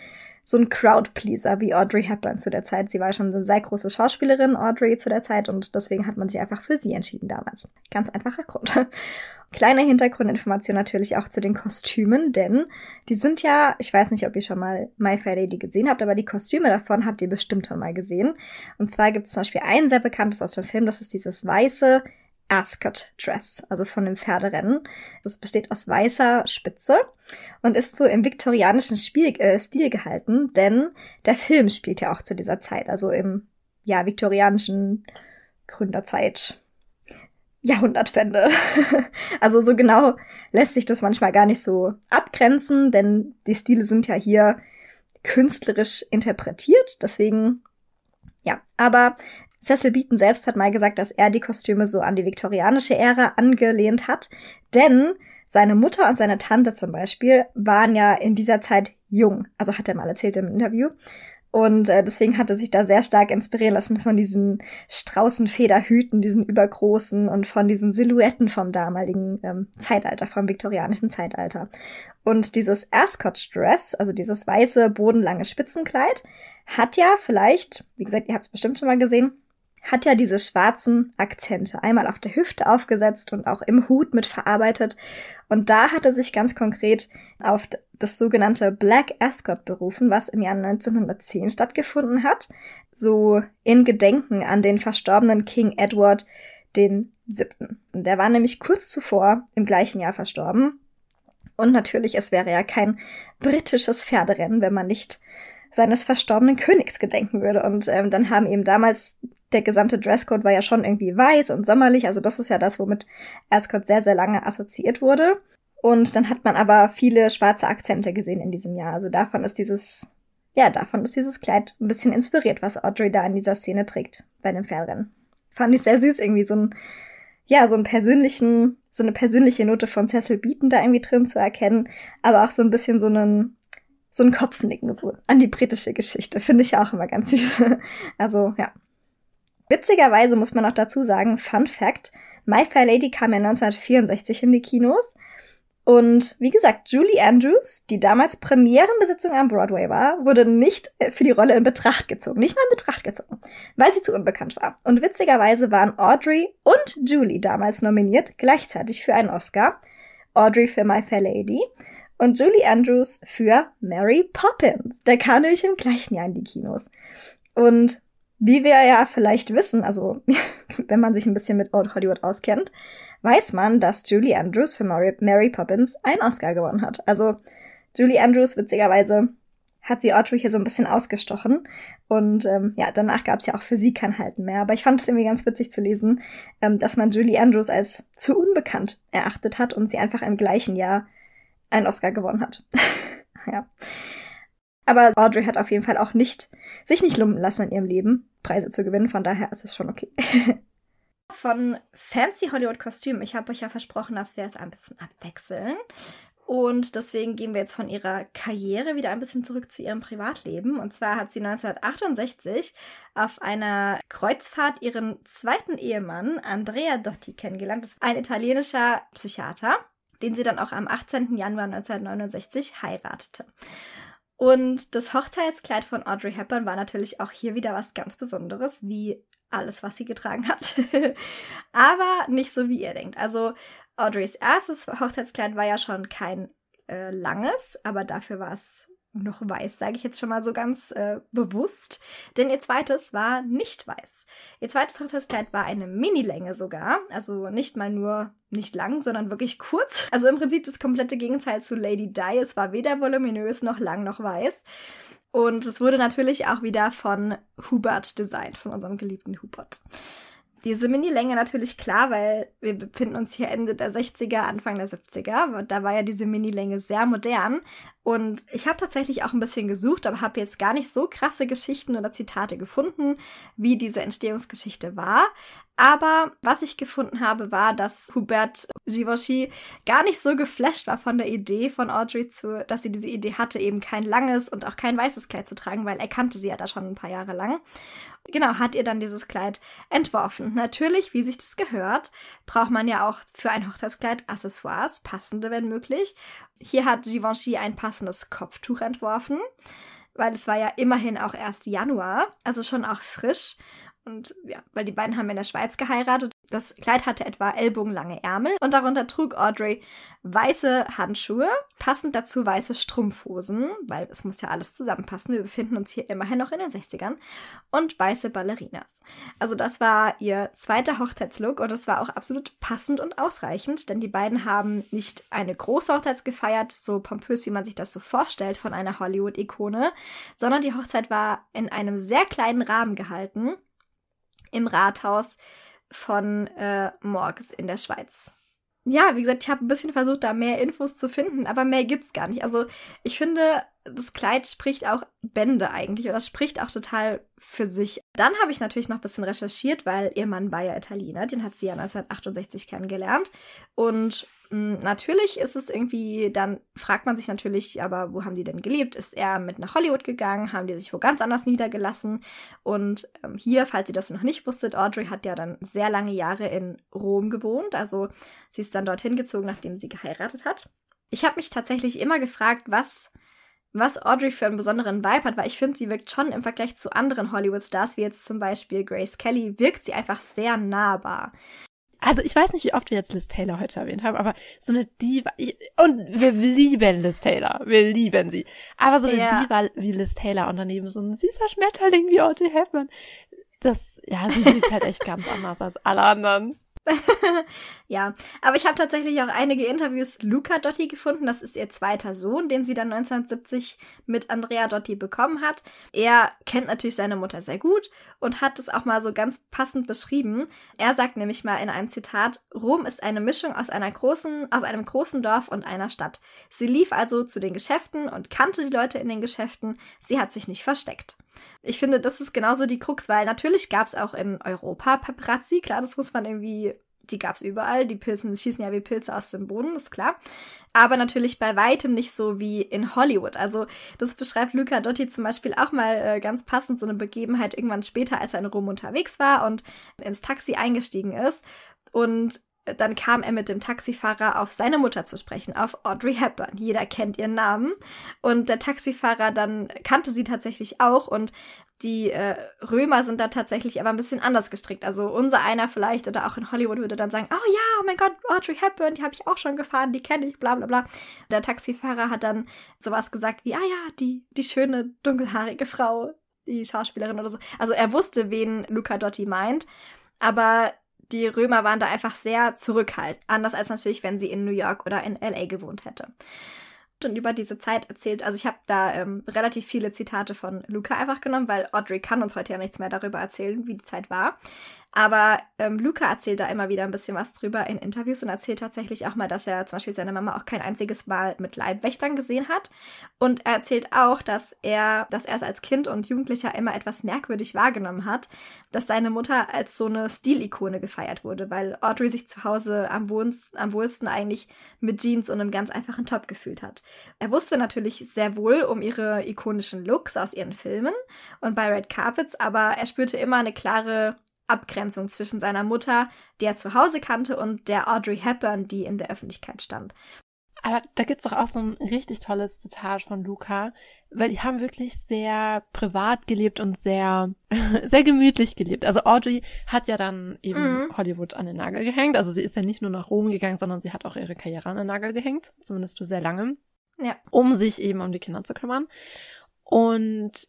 so ein Crowdpleaser wie Audrey Hepburn zu der Zeit. Sie war schon eine sehr große Schauspielerin, Audrey, zu der Zeit und deswegen hat man sich einfach für sie entschieden damals. Ganz einfacher Grund. [LAUGHS] Kleine Hintergrundinformation natürlich auch zu den Kostümen, denn die sind ja, ich weiß nicht, ob ihr schon mal My Fair Lady gesehen habt, aber die Kostüme davon habt ihr bestimmt schon mal gesehen. Und zwar gibt es zum Beispiel ein sehr bekanntes aus dem Film, das ist dieses weiße Ascot Dress, also von dem Pferderennen. Das besteht aus weißer Spitze und ist so im viktorianischen Spiel, äh, Stil gehalten, denn der Film spielt ja auch zu dieser Zeit, also im ja viktorianischen Gründerzeit. Jahrhundertwende. [LAUGHS] also so genau lässt sich das manchmal gar nicht so abgrenzen, denn die Stile sind ja hier künstlerisch interpretiert, deswegen ja, aber Cecil Beaton selbst hat mal gesagt, dass er die Kostüme so an die viktorianische Ära angelehnt hat, denn seine Mutter und seine Tante zum Beispiel waren ja in dieser Zeit jung, also hat er mal erzählt im Interview. Und äh, deswegen hat er sich da sehr stark inspirieren lassen von diesen Straußenfederhüten, diesen übergroßen und von diesen Silhouetten vom damaligen ähm, Zeitalter, vom viktorianischen Zeitalter. Und dieses Ascot Dress, also dieses weiße, bodenlange Spitzenkleid, hat ja vielleicht, wie gesagt, ihr habt es bestimmt schon mal gesehen, hat ja diese schwarzen Akzente einmal auf der Hüfte aufgesetzt und auch im Hut mit verarbeitet. Und da hat er sich ganz konkret auf das sogenannte Black Ascot berufen, was im Jahr 1910 stattgefunden hat. So in Gedenken an den verstorbenen King Edward den siebten. Und der war nämlich kurz zuvor im gleichen Jahr verstorben. Und natürlich, es wäre ja kein britisches Pferderennen, wenn man nicht seines verstorbenen Königs gedenken würde. Und ähm, dann haben eben damals der gesamte Dresscode war ja schon irgendwie weiß und sommerlich. Also das ist ja das, womit Ascot sehr, sehr lange assoziiert wurde. Und dann hat man aber viele schwarze Akzente gesehen in diesem Jahr. Also davon ist dieses, ja, davon ist dieses Kleid ein bisschen inspiriert, was Audrey da in dieser Szene trägt bei dem Pferdrennen. Fand ich sehr süß, irgendwie so ein, ja, so einen persönlichen, so eine persönliche Note von Cecil Beaton da irgendwie drin zu erkennen, aber auch so ein bisschen so einen, so ein Kopfnicken so an die britische Geschichte. Finde ich auch immer ganz süß. [LAUGHS] Also, ja. Witzigerweise muss man auch dazu sagen, Fun Fact, My Fair Lady kam ja 1964 in die Kinos. Und wie gesagt, Julie Andrews, die damals Premierenbesetzung am Broadway war, wurde nicht für die Rolle in Betracht gezogen. Nicht mal in Betracht gezogen, weil sie zu unbekannt war. Und witzigerweise waren Audrey und Julie damals nominiert, gleichzeitig für einen Oscar. Audrey für My Fair Lady und Julie Andrews für Mary Poppins. Der kam nämlich im gleichen Jahr in die Kinos. Und wie wir ja vielleicht wissen, also [LAUGHS] wenn man sich ein bisschen mit Old Hollywood auskennt, weiß man, dass Julie Andrews für Mary, Mary Poppins einen Oscar gewonnen hat. Also Julie Andrews, witzigerweise, hat sie Audrey hier so ein bisschen ausgestochen. Und ähm, ja, danach gab es ja auch für sie kein Halten mehr. Aber ich fand es irgendwie ganz witzig zu lesen, ähm, dass man Julie Andrews als zu unbekannt erachtet hat und sie einfach im gleichen Jahr einen Oscar gewonnen hat. [LAUGHS] ja. Aber Audrey hat auf jeden Fall auch nicht, sich nicht lumpen lassen in ihrem Leben, Preise zu gewinnen. Von daher ist es schon okay. [LAUGHS] Von Fancy Hollywood Kostüm. Ich habe euch ja versprochen, dass wir es ein bisschen abwechseln. Und deswegen gehen wir jetzt von ihrer Karriere wieder ein bisschen zurück zu ihrem Privatleben. Und zwar hat sie 1968 auf einer Kreuzfahrt ihren zweiten Ehemann, Andrea Dotti, kennengelernt. Das war ein italienischer Psychiater, den sie dann auch am 18. Januar 1969 heiratete. Und das Hochzeitskleid von Audrey Hepburn war natürlich auch hier wieder was ganz Besonderes, wie alles, was sie getragen hat. [LAUGHS] Aber nicht so, wie ihr denkt. Also Audreys erstes Hochzeitskleid war ja schon kein äh, langes, aber dafür war es noch weiß, sage ich jetzt schon mal so ganz äh, bewusst. Denn ihr zweites war nicht weiß. Ihr zweites Hochzeitskleid war eine Mini-Länge sogar. Also nicht mal nur nicht lang, sondern wirklich kurz. Also im Prinzip das komplette Gegenteil zu Lady Di. Es war weder voluminös noch lang noch weiß. Und es wurde natürlich auch wieder von Hubert designt, von unserem geliebten Hubert. Diese Mini-Länge natürlich klar, weil wir befinden uns hier Ende der 60er, Anfang der 70er. Da war ja diese Mini-Länge sehr modern. Und ich habe tatsächlich auch ein bisschen gesucht, aber habe jetzt gar nicht so krasse Geschichten oder Zitate gefunden, wie diese Entstehungsgeschichte war. Aber was ich gefunden habe, war, dass Hubert Givenchy gar nicht so geflasht war von der Idee von Audrey zu, dass sie diese Idee hatte, eben kein langes und auch kein weißes Kleid zu tragen, weil er kannte sie ja da schon ein paar Jahre lang. Genau, hat ihr dann dieses Kleid entworfen. Natürlich, wie sich das gehört, braucht man ja auch für ein Hochzeitskleid Accessoires, passende, wenn möglich. Hier hat Givenchy ein passendes Kopftuch entworfen, weil es war ja immerhin auch erst Januar, also schon auch frisch. Und ja, weil die beiden haben in der Schweiz geheiratet. Das Kleid hatte etwa ellbogenlange Ärmel und darunter trug Audrey weiße Handschuhe, passend dazu weiße Strumpfhosen, weil es muss ja alles zusammenpassen. Wir befinden uns hier immerhin noch in den 60ern und weiße Ballerinas. Also das war ihr zweiter Hochzeitslook und es war auch absolut passend und ausreichend, denn die beiden haben nicht eine große Hochzeit gefeiert, so pompös, wie man sich das so vorstellt von einer Hollywood-Ikone, sondern die Hochzeit war in einem sehr kleinen Rahmen gehalten im Rathaus von äh, Morges in der Schweiz. Ja, wie gesagt, ich habe ein bisschen versucht, da mehr Infos zu finden, aber mehr gibt's gar nicht. Also ich finde, das Kleid spricht auch Bände eigentlich oder spricht auch total für sich. Dann habe ich natürlich noch ein bisschen recherchiert, weil ihr Mann war ja Italiener, den hat sie ja 1968 kennengelernt. Und mh, hm, natürlich ist es irgendwie, dann fragt man sich natürlich, aber wo haben die denn gelebt? Ist er mit nach Hollywood gegangen? Haben die sich wo ganz anders niedergelassen? Und ähm, hier, falls ihr das noch nicht wusstet, Audrey hat ja dann sehr lange Jahre in Rom gewohnt. Also sie ist dann dorthin gezogen, nachdem sie geheiratet hat. Ich habe mich tatsächlich immer gefragt, was was Audrey für einen besonderen Vibe hat, weil ich finde, sie wirkt schon im Vergleich zu anderen Hollywood-Stars, wie jetzt zum Beispiel Grace Kelly, wirkt sie einfach sehr nahbar. Also ich weiß nicht, wie oft wir jetzt Liz Taylor heute erwähnt haben, aber so eine Diva, ich, und wir lieben Liz Taylor, wir lieben sie. Aber so eine ja. Diva wie Liz Taylor und daneben so ein süßer Schmetterling wie Audrey Hepburn, das, ja, sie sieht halt echt ganz [LAUGHS] anders als alle anderen. [LAUGHS] ja, aber ich habe tatsächlich auch einige Interviews Luca Dotti gefunden. Das ist ihr zweiter Sohn, den sie dann 1970 mit Andrea Dotti bekommen hat. Er kennt natürlich seine Mutter sehr gut und hat es auch mal so ganz passend beschrieben. Er sagt nämlich mal in einem Zitat: Rom ist eine Mischung aus einer großen, aus einem großen Dorf und einer Stadt. Sie lief also zu den Geschäften und kannte die Leute in den Geschäften. Sie hat sich nicht versteckt. Ich finde, das ist genauso die Krux, weil natürlich gab es auch in Europa Paparazzi. Klar, das muss man irgendwie, die gab es überall. Die Pilzen schießen ja wie Pilze aus dem Boden, ist klar. Aber natürlich bei weitem nicht so wie in Hollywood. Also das beschreibt Luca Dotti zum Beispiel auch mal äh, ganz passend so eine Begebenheit irgendwann später, als er in Rom unterwegs war und ins Taxi eingestiegen ist. Und dann kam er mit dem Taxifahrer auf seine Mutter zu sprechen, auf Audrey Hepburn. Jeder kennt ihren Namen. Und der Taxifahrer dann kannte sie tatsächlich auch und die äh, Römer sind da tatsächlich aber ein bisschen anders gestrickt. Also unser einer vielleicht oder auch in Hollywood würde dann sagen, oh ja, oh mein Gott, Audrey Hepburn, die habe ich auch schon gefahren, die kenne ich, bla bla bla. Der Taxifahrer hat dann sowas gesagt wie, ah ja, die, die schöne dunkelhaarige Frau, die Schauspielerin oder so. Also er wusste, wen Luca Dotti meint. Aber die Römer waren da einfach sehr zurückhaltend. Anders als natürlich, wenn sie in New York oder in LA gewohnt hätte. Und über diese Zeit erzählt, also ich habe da ähm, relativ viele Zitate von Luca einfach genommen, weil Audrey kann uns heute ja nichts mehr darüber erzählen, wie die Zeit war. Aber ähm, Luca erzählt da immer wieder ein bisschen was drüber in Interviews und erzählt tatsächlich auch mal, dass er zum Beispiel seine Mama auch kein einziges Mal mit Leibwächtern gesehen hat. Und er erzählt auch, dass er, dass er es als Kind und Jugendlicher immer etwas merkwürdig wahrgenommen hat, dass seine Mutter als so eine Stilikone gefeiert wurde, weil Audrey sich zu Hause am, am wohlsten eigentlich mit Jeans und einem ganz einfachen Top gefühlt hat. Er wusste natürlich sehr wohl um ihre ikonischen Looks aus ihren Filmen und bei Red Carpets, aber er spürte immer eine klare Abgrenzung zwischen seiner Mutter, die er zu Hause kannte, und der Audrey Hepburn, die in der Öffentlichkeit stand. Aber da gibt's doch auch so ein richtig tolles Zitat von Luca, weil die haben wirklich sehr privat gelebt und sehr, [LAUGHS] sehr gemütlich gelebt. Also Audrey hat ja dann eben mhm. Hollywood an den Nagel gehängt. Also sie ist ja nicht nur nach Rom gegangen, sondern sie hat auch ihre Karriere an den Nagel gehängt. Zumindest für sehr lange. Ja. Um sich eben um die Kinder zu kümmern. Und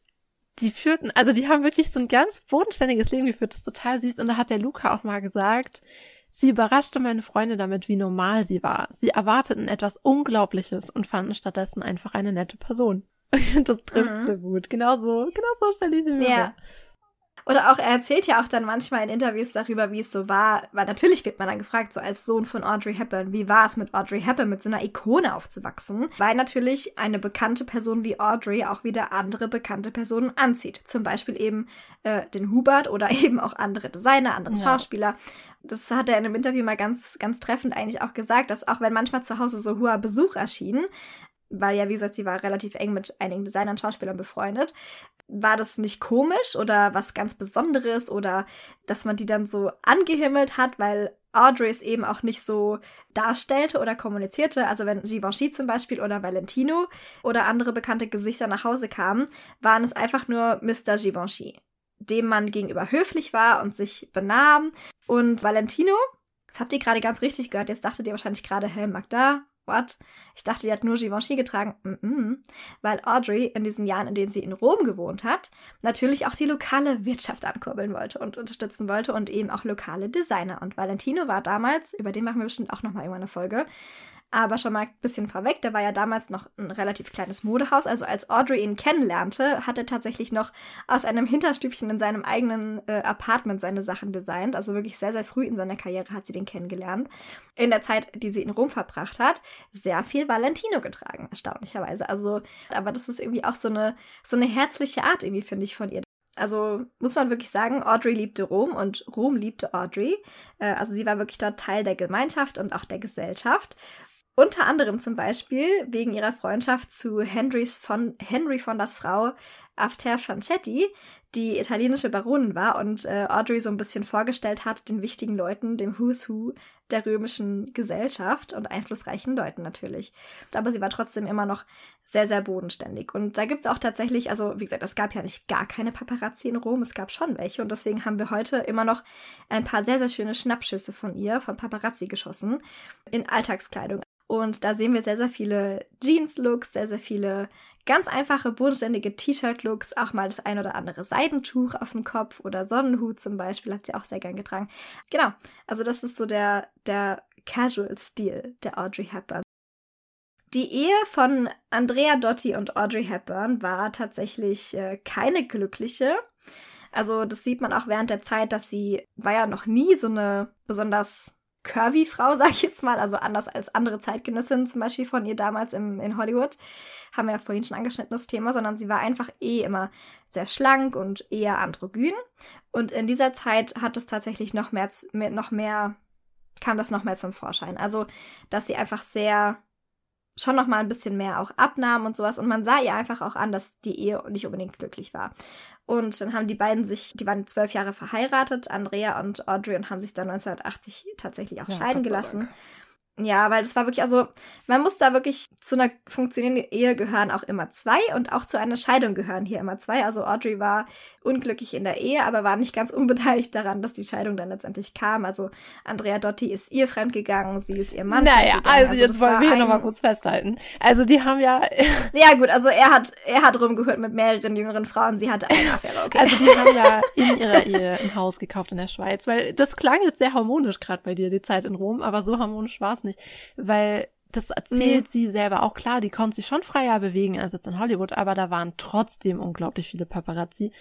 die führten, also die haben wirklich so ein ganz bodenständiges Leben geführt, das ist total süß. Und da hat der Luca auch mal gesagt, sie überraschte meine Freunde damit, wie normal sie war. Sie erwarteten etwas Unglaubliches und fanden stattdessen einfach eine nette Person. [LAUGHS] Das trifft mhm. so gut. Genau so, genau so stelle ich sie mir ja. Oder auch, er erzählt ja auch dann manchmal in Interviews darüber, wie es so war, weil natürlich wird man dann gefragt, so als Sohn von Audrey Hepburn, wie war es mit Audrey Hepburn, mit so einer Ikone aufzuwachsen? Weil natürlich eine bekannte Person wie Audrey auch wieder andere bekannte Personen anzieht. Zum Beispiel eben äh, den Hubert oder [LAUGHS] eben auch andere Designer, andere ja. Schauspieler. Das hat er in einem Interview mal ganz, ganz treffend eigentlich auch gesagt, dass auch wenn manchmal zu Hause so hoher Besuch erschien, weil ja, wie gesagt, sie war relativ eng mit einigen Designern, Schauspielern befreundet, war das nicht komisch oder was ganz Besonderes oder dass man die dann so angehimmelt hat, weil Audrey es eben auch nicht so darstellte oder kommunizierte. Also wenn Givenchy zum Beispiel oder Valentino oder andere bekannte Gesichter nach Hause kamen, waren es einfach nur Mr. Givenchy, dem man gegenüber höflich war und sich benahm. Und Valentino, das habt ihr gerade ganz richtig gehört, jetzt dachtet ihr wahrscheinlich gerade, hä, Magda, what? Ich dachte, die hat nur Givenchy getragen. Mm -mm. Weil Audrey in diesen Jahren, in denen sie in Rom gewohnt hat, natürlich auch die lokale Wirtschaft ankurbeln wollte und unterstützen wollte und eben auch lokale Designer. Und Valentino war damals, über den machen wir bestimmt auch nochmal irgendwann eine Folge, aber schon mal ein bisschen vorweg, der war ja damals noch ein relativ kleines Modehaus. Also als Audrey ihn kennenlernte, hat er tatsächlich noch aus einem Hinterstübchen in seinem eigenen äh, Apartment seine Sachen designt. Also wirklich sehr, sehr früh in seiner Karriere hat sie den kennengelernt. In der Zeit, die sie in Rom verbracht hat, sehr viel Valentino getragen, erstaunlicherweise. Also, aber das ist irgendwie auch so eine, so eine herzliche Art irgendwie, finde ich, von ihr. Also muss man wirklich sagen, Audrey liebte Rom und Rom liebte Audrey. Äh, also sie war wirklich dort Teil der Gemeinschaft und auch der Gesellschaft. Unter anderem zum Beispiel wegen ihrer Freundschaft zu Henrys von, Henry Fondas Frau After Franchetti, die italienische Baronin war und äh, Audrey so ein bisschen vorgestellt hat, den wichtigen Leuten, dem Who's Who der römischen Gesellschaft und einflussreichen Leuten natürlich. Aber sie war trotzdem immer noch sehr, sehr bodenständig. Und da gibt es auch tatsächlich, also wie gesagt, es gab ja nicht gar keine Paparazzi in Rom, es gab schon welche und deswegen haben wir heute immer noch ein paar sehr, sehr schöne Schnappschüsse von ihr, von Paparazzi geschossen, in Alltagskleidung. Und da sehen wir sehr, sehr viele Jeans-Looks, sehr, sehr viele ganz einfache, bodenständige T-Shirt-Looks, auch mal das ein oder andere Seidentuch auf dem Kopf oder Sonnenhut zum Beispiel, hat sie auch sehr gern getragen. Genau, also das ist so der, der Casual-Stil der Audrey Hepburn. Die Ehe von Andrea Dotti und Audrey Hepburn war tatsächlich äh, keine glückliche. Also das sieht man auch während der Zeit, dass sie war ja noch nie so eine besonders curvy Frau, [LAUGHS] sag ich jetzt mal, also anders als andere Zeitgenössinnen zum Beispiel von ihr damals im, in Hollywood, haben wir ja vorhin schon angeschnitten das Thema, sondern sie war einfach eh immer sehr schlank und eher androgyn. Und in dieser Zeit hat es tatsächlich noch mehr, noch mehr, kam das noch mehr zum Vorschein. Also, dass sie einfach sehr schon noch mal ein bisschen mehr auch abnahm und sowas und man sah ihr einfach auch an, dass die Ehe nicht unbedingt glücklich war. Und dann haben die beiden sich, die waren zwölf Jahre verheiratet, Andrea und Audrey, und haben sich dann 1980 tatsächlich auch ja, scheiden gelassen. Dank. Ja, weil das war wirklich, also man muss da wirklich zu einer funktionierenden Ehe gehören auch immer zwei und auch zu einer Scheidung gehören hier immer zwei. Also Audrey war unglücklich in der Ehe, aber war nicht ganz unbeteiligt daran, dass die Scheidung dann letztendlich kam. Also Andrea Dotti ist ihr fremdgegangen, sie ist ihr Mann. Naja, also, also jetzt wollen wir hier nochmal kurz festhalten. Also die haben ja. [LAUGHS] ja gut, also er hat, er hat rumgehört mit mehreren jüngeren Frauen, sie hatte eine [LAUGHS] Affäre, okay. Also die haben ja [LAUGHS] in ihrer Ehe ein Haus gekauft in der Schweiz, weil das klang jetzt sehr harmonisch gerade bei dir, die Zeit in Rom, aber so harmonisch war es nicht, weil das erzählt mhm. sie selber auch klar, die konnte sich schon freier bewegen als jetzt in Hollywood, aber da waren trotzdem unglaublich viele Paparazzi.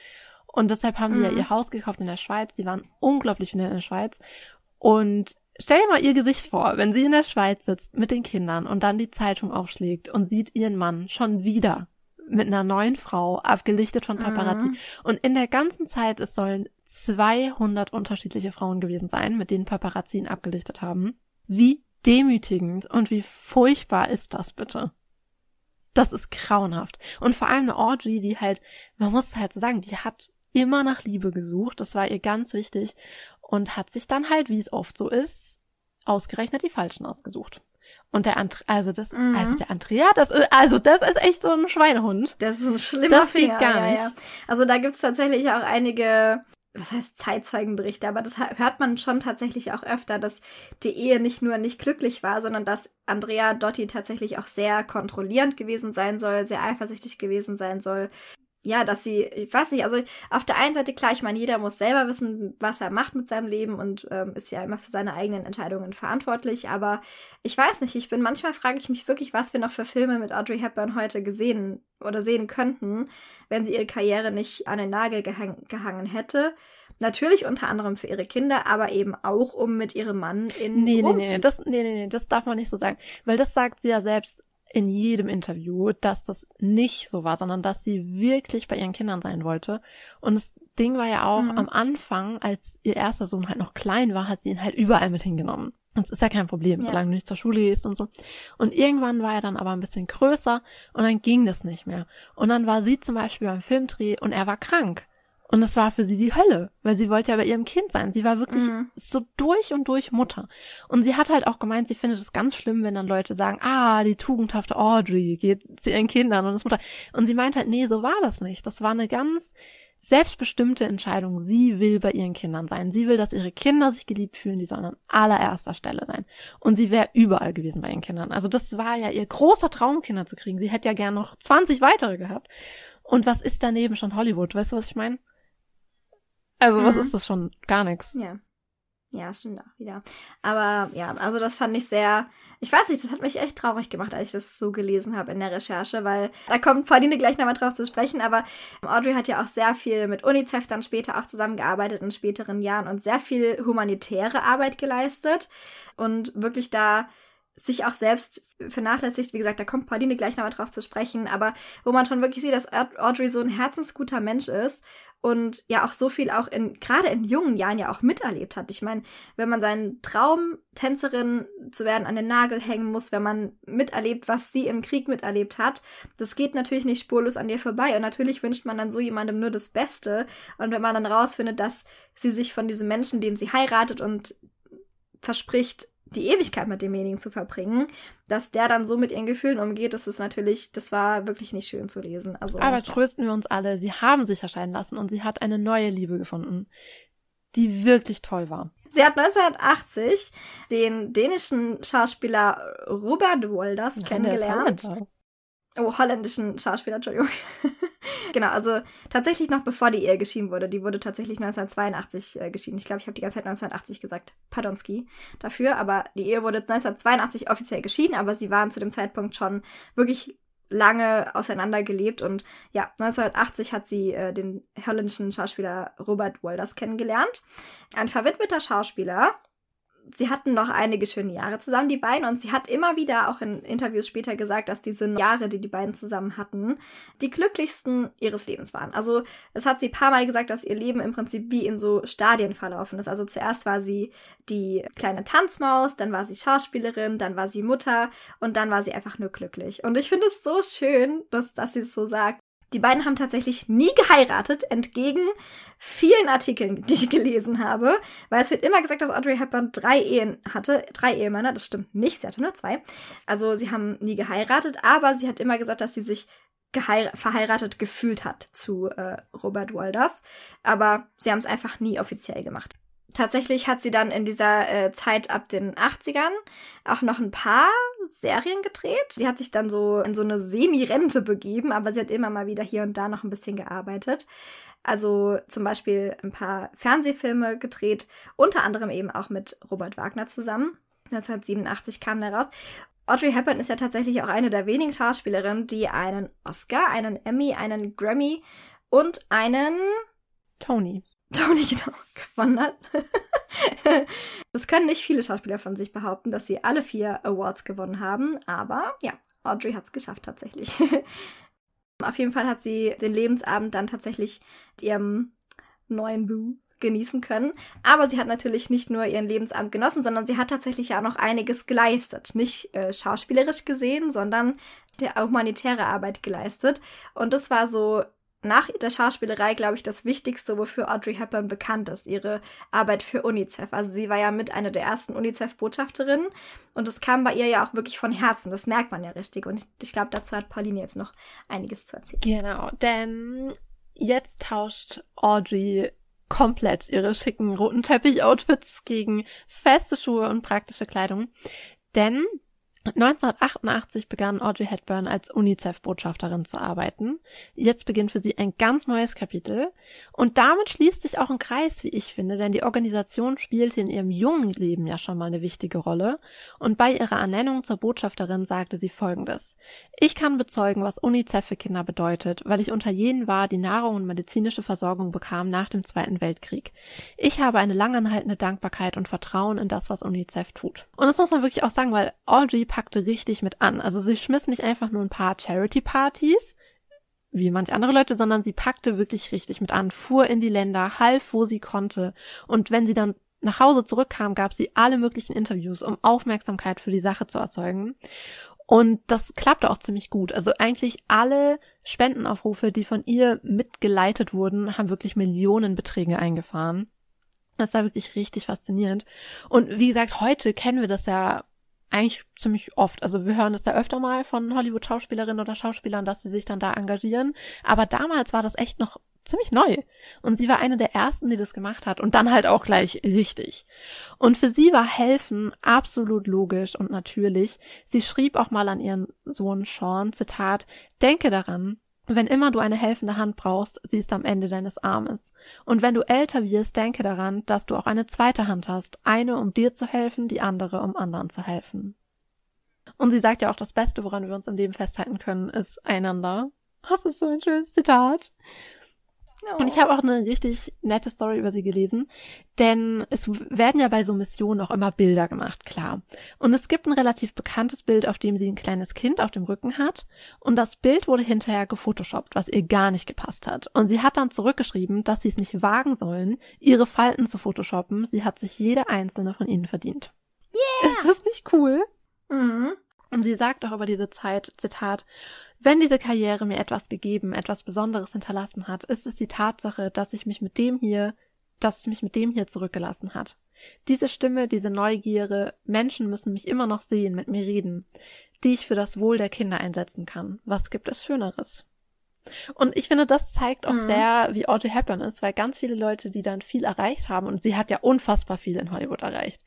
Und deshalb haben mhm. die ja ihr Haus gekauft in der Schweiz. Die waren unglaublich schnell in der Schweiz. Und stell dir mal ihr Gesicht vor, wenn sie in der Schweiz sitzt mit den Kindern und dann die Zeitung aufschlägt und sieht ihren Mann schon wieder mit einer neuen Frau, abgelichtet von Paparazzi. Mhm. Und in der ganzen Zeit, es sollen 200 unterschiedliche Frauen gewesen sein, mit denen Paparazzi ihn abgelichtet haben. Wie demütigend und wie furchtbar ist das bitte? Das ist grauenhaft. Und vor allem eine Audrey, die halt, man muss halt so sagen, die hat immer nach Liebe gesucht, das war ihr ganz wichtig und hat sich dann halt, wie es oft so ist, ausgerechnet die falschen ausgesucht. Und der Andre, also das ist, mhm. also der Andrea, das ist, also das ist echt so ein Schweinehund. Das ist ein schlimmer das Finger. Geht gar nicht. Ja, ja. Also da gibt's tatsächlich auch einige, was heißt Zeitzeugenberichte, aber das hört man schon tatsächlich auch öfter, dass die Ehe nicht nur nicht glücklich war, sondern dass Andrea Dotti tatsächlich auch sehr kontrollierend gewesen sein soll, sehr eifersüchtig gewesen sein soll, ja, dass sie, ich weiß nicht, also auf der einen Seite klar, ich meine, jeder muss selber wissen, was er macht mit seinem Leben und ähm, ist ja immer für seine eigenen Entscheidungen verantwortlich, aber ich weiß nicht, ich bin manchmal frage ich mich wirklich, was wir noch für Filme mit Audrey Hepburn heute gesehen oder sehen könnten, wenn sie ihre Karriere nicht an den Nagel gehang gehangen hätte. Natürlich unter anderem für ihre Kinder, aber eben auch, um mit ihrem Mann in Nee, nee, nee, das, nee, nee, nee, das darf man nicht so sagen. Weil das sagt sie ja selbst in jedem Interview, dass das nicht so war, sondern dass sie wirklich bei ihren Kindern sein wollte. Und das Ding war ja auch mhm. am Anfang, als ihr erster Sohn halt noch klein war, hat sie ihn halt überall mit hingenommen. Das ist ja kein Problem, ja. solange du nicht zur Schule gehst und so. Und irgendwann war er dann aber ein bisschen größer und dann ging das nicht mehr. Und dann war sie zum Beispiel beim Filmdreh und er war krank. Und das war für sie die Hölle, weil sie wollte ja bei ihrem Kind sein. Sie war wirklich mhm. so durch und durch Mutter. Und sie hat halt auch gemeint, sie findet es ganz schlimm, wenn dann Leute sagen, ah, die tugendhafte Audrey geht zu ihren Kindern und ist Mutter. Und sie meint halt, nee, so war das nicht. Das war eine ganz selbstbestimmte Entscheidung. Sie will bei ihren Kindern sein. Sie will, dass ihre Kinder sich geliebt fühlen. Die sollen an allererster Stelle sein. Und sie wäre überall gewesen bei ihren Kindern. Also das war ja ihr großer Traum, Kinder zu kriegen. Sie hätte ja gern noch 20 weitere gehabt. Und was ist daneben schon Hollywood? Weißt du, was ich meine? Also mhm. was ist das schon? Gar nichts. Ja. Ja, stimmt auch wieder. Aber ja, also das fand ich sehr, ich weiß nicht, das hat mich echt traurig gemacht, als ich das so gelesen habe in der Recherche, weil da kommt Pauline gleich nochmal drauf zu sprechen, aber Audrey hat ja auch sehr viel mit UNICEF dann später auch zusammengearbeitet in späteren Jahren und sehr viel humanitäre Arbeit geleistet und wirklich da sich auch selbst vernachlässigt. Wie gesagt, da kommt Pauline gleich nochmal drauf zu sprechen, aber wo man schon wirklich sieht, dass Audrey so ein herzensguter Mensch ist und ja auch so viel auch in, gerade in jungen Jahren ja auch miterlebt hat. Ich meine, wenn man seinen Traum, Tänzerin zu werden, an den Nagel hängen muss, wenn man miterlebt, was sie im Krieg miterlebt hat, das geht natürlich nicht spurlos an dir vorbei. Und natürlich wünscht man dann so jemandem nur das Beste. Und wenn man dann rausfindet, dass sie sich von diesem Menschen, den sie heiratet und verspricht, die Ewigkeit mit demjenigen zu verbringen, dass der dann so mit ihren Gefühlen umgeht, das ist natürlich, das war wirklich nicht schön zu lesen. Also, Aber trösten wir uns alle, sie haben sich erscheinen lassen und sie hat eine neue Liebe gefunden, die wirklich toll war. Sie hat 1980 den dänischen Schauspieler Robert Wolders kennengelernt. Oh, holländischen Schauspieler, Entschuldigung. [LAUGHS] genau, also tatsächlich noch bevor die Ehe geschieden wurde. Die wurde tatsächlich 1982 äh, geschieden. Ich glaube, ich habe die ganze Zeit 1980 gesagt. Pardonski dafür. Aber die Ehe wurde 1982 offiziell geschieden, aber sie waren zu dem Zeitpunkt schon wirklich lange auseinandergelebt und ja, 1980 hat sie äh, den holländischen Schauspieler Robert Wolders kennengelernt. Ein verwitweter Schauspieler, sie hatten noch einige schöne Jahre zusammen, die beiden. Und sie hat immer wieder auch in Interviews später gesagt, dass diese Jahre, die die beiden zusammen hatten, die glücklichsten ihres Lebens waren. Also, es hat sie ein paar Mal gesagt, dass ihr Leben im Prinzip wie in so Stadien verlaufen ist. Also, zuerst war sie die kleine Tanzmaus, dann war sie Schauspielerin, dann war sie Mutter und dann war sie einfach nur glücklich. Und ich finde es so schön, dass, dass sie es so sagt. Die beiden haben tatsächlich nie geheiratet, entgegen vielen Artikeln, die ich gelesen habe, weil es wird immer gesagt, dass Audrey Hepburn drei Ehen hatte, drei Ehemänner, das stimmt nicht, sie hatte nur zwei. Also sie haben nie geheiratet, aber sie hat immer gesagt, dass sie sich verheiratet gefühlt hat zu äh, Robert Walders, aber sie haben es einfach nie offiziell gemacht. Tatsächlich hat sie dann in dieser äh, Zeit ab den 80ern auch noch ein paar Serien gedreht. Sie hat sich dann so in so eine Semi-Rente begeben, aber sie hat immer mal wieder hier und da noch ein bisschen gearbeitet. Also zum Beispiel ein paar Fernsehfilme gedreht, unter anderem eben auch mit Robert Wagner zusammen. 1987 kam der raus. Audrey Hepburn ist ja tatsächlich auch eine der wenigen Schauspielerinnen, die einen Oscar, einen Emmy, einen Grammy und einen Tony Tony genau gewonnen hat. [LAUGHS] das können nicht viele Schauspieler von sich behaupten, dass sie alle vier Awards gewonnen haben, aber ja, Audrey hat es geschafft tatsächlich. [LAUGHS] Auf jeden Fall hat sie den Lebensabend dann tatsächlich mit ihrem neuen Boo genießen können. Aber sie hat natürlich nicht nur ihren Lebensabend genossen, sondern sie hat tatsächlich auch noch einiges geleistet. Nicht äh, schauspielerisch gesehen, sondern der humanitäre Arbeit geleistet. Und das war so nach der Schauspielerei, glaube ich, das Wichtigste, wofür Audrey Hepburn bekannt ist, ihre Arbeit für UNICEF. Also sie war ja mit einer der ersten UNICEF-Botschafterinnen und das kam bei ihr ja auch wirklich von Herzen. Das merkt man ja richtig. Und ich, ich glaube, dazu hat Pauline jetzt noch einiges zu erzählen. Genau, denn jetzt tauscht Audrey komplett ihre schicken roten Teppich-Outfits gegen feste Schuhe und praktische Kleidung. Denn 1988 begann Audrey Hepburn als UNICEF-Botschafterin zu arbeiten. Jetzt beginnt für sie ein ganz neues Kapitel. Und damit schließt sich auch ein Kreis, wie ich finde, denn die Organisation spielte in ihrem jungen Leben ja schon mal eine wichtige Rolle. Und bei ihrer Ernennung zur Botschafterin sagte sie Folgendes. Ich kann bezeugen, was UNICEF für Kinder bedeutet, weil ich unter jenen war, die Nahrung und medizinische Versorgung bekamen nach dem Zweiten Weltkrieg. Ich habe eine langanhaltende Dankbarkeit und Vertrauen in das, was UNICEF tut. Und das muss man wirklich auch sagen, weil Audrey packte richtig mit an. Also sie schmiss nicht einfach nur ein paar Charity-Partys, wie manche andere Leute, sondern sie packte wirklich richtig mit an, fuhr in die Länder, half, wo sie konnte. Und wenn sie dann nach Hause zurückkam, gab sie alle möglichen Interviews, um Aufmerksamkeit für die Sache zu erzeugen. Und das klappte auch ziemlich gut. Also eigentlich alle Spendenaufrufe, die von ihr mitgeleitet wurden, haben wirklich Millionenbeträge eingefahren. Das war wirklich richtig faszinierend. Und wie gesagt, heute kennen wir das ja eigentlich ziemlich oft. Also wir hören das ja öfter mal von Hollywood-Schauspielerinnen oder Schauspielern, dass sie sich dann da engagieren. Aber damals war das echt noch ziemlich neu. Und sie war eine der ersten, die das gemacht hat. Und dann halt auch gleich richtig. Und für sie war Helfen absolut logisch und natürlich. Sie schrieb auch mal an ihren Sohn Sean, Zitat, denke daran, wenn immer du eine helfende Hand brauchst, sie ist am Ende deines Armes. Und wenn du älter wirst, denke daran, dass du auch eine zweite Hand hast, eine um dir zu helfen, die andere um anderen zu helfen. Und sie sagt ja auch, das Beste, woran wir uns im Leben festhalten können, ist einander. [LAUGHS] Das ist so ein schönes Zitat. Und ich habe auch eine richtig nette Story über sie gelesen, denn es werden ja bei so Missionen auch immer Bilder gemacht, klar. Und es gibt ein relativ bekanntes Bild, auf dem sie ein kleines Kind auf dem Rücken hat und das Bild wurde hinterher gefotoshoppt, was ihr gar nicht gepasst hat. Und sie hat dann zurückgeschrieben, dass sie es nicht wagen sollen, ihre Falten zu photoshoppen. Sie hat sich jede einzelne von ihnen verdient. Yeah! Ist das nicht cool? Mhm. Und sie sagt auch über diese Zeit, Zitat, wenn diese Karriere mir etwas gegeben, etwas Besonderes hinterlassen hat, ist es die Tatsache, dass ich mich mit dem hier, dass es mich mit dem hier zurückgelassen hat. Diese Stimme, diese Neugierde, Menschen müssen mich immer noch sehen, mit mir reden, die ich für das Wohl der Kinder einsetzen kann. Was gibt es Schöneres? Und ich finde, das zeigt auch mhm. sehr, wie Audrey Hepburn ist, weil ganz viele Leute, die dann viel erreicht haben, und sie hat ja unfassbar viel in Hollywood erreicht.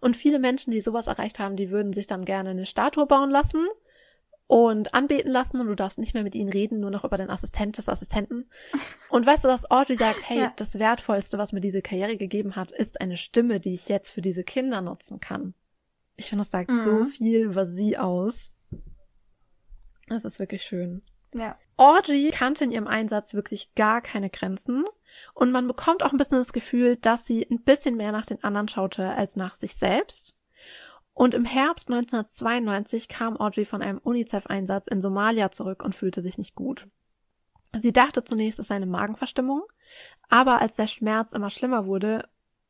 Und viele Menschen, die sowas erreicht haben, die würden sich dann gerne eine Statue bauen lassen und anbeten lassen und du darfst nicht mehr mit ihnen reden, nur noch über den Assistent des Assistenten. Und weißt du, was Audrey sagt, hey, ja. das Wertvollste, was mir diese Karriere gegeben hat, ist eine Stimme, die ich jetzt für diese Kinder nutzen kann. Ich finde, das sagt mhm. so viel über sie aus. Das ist wirklich schön. Ja. Audrey kannte in ihrem Einsatz wirklich gar keine Grenzen. Und man bekommt auch ein bisschen das Gefühl, dass sie ein bisschen mehr nach den anderen schaute als nach sich selbst. Und im Herbst 1992 kam Audrey von einem UNICEF-Einsatz in Somalia zurück und fühlte sich nicht gut. Sie dachte zunächst, es sei eine Magenverstimmung, aber als der Schmerz immer schlimmer wurde,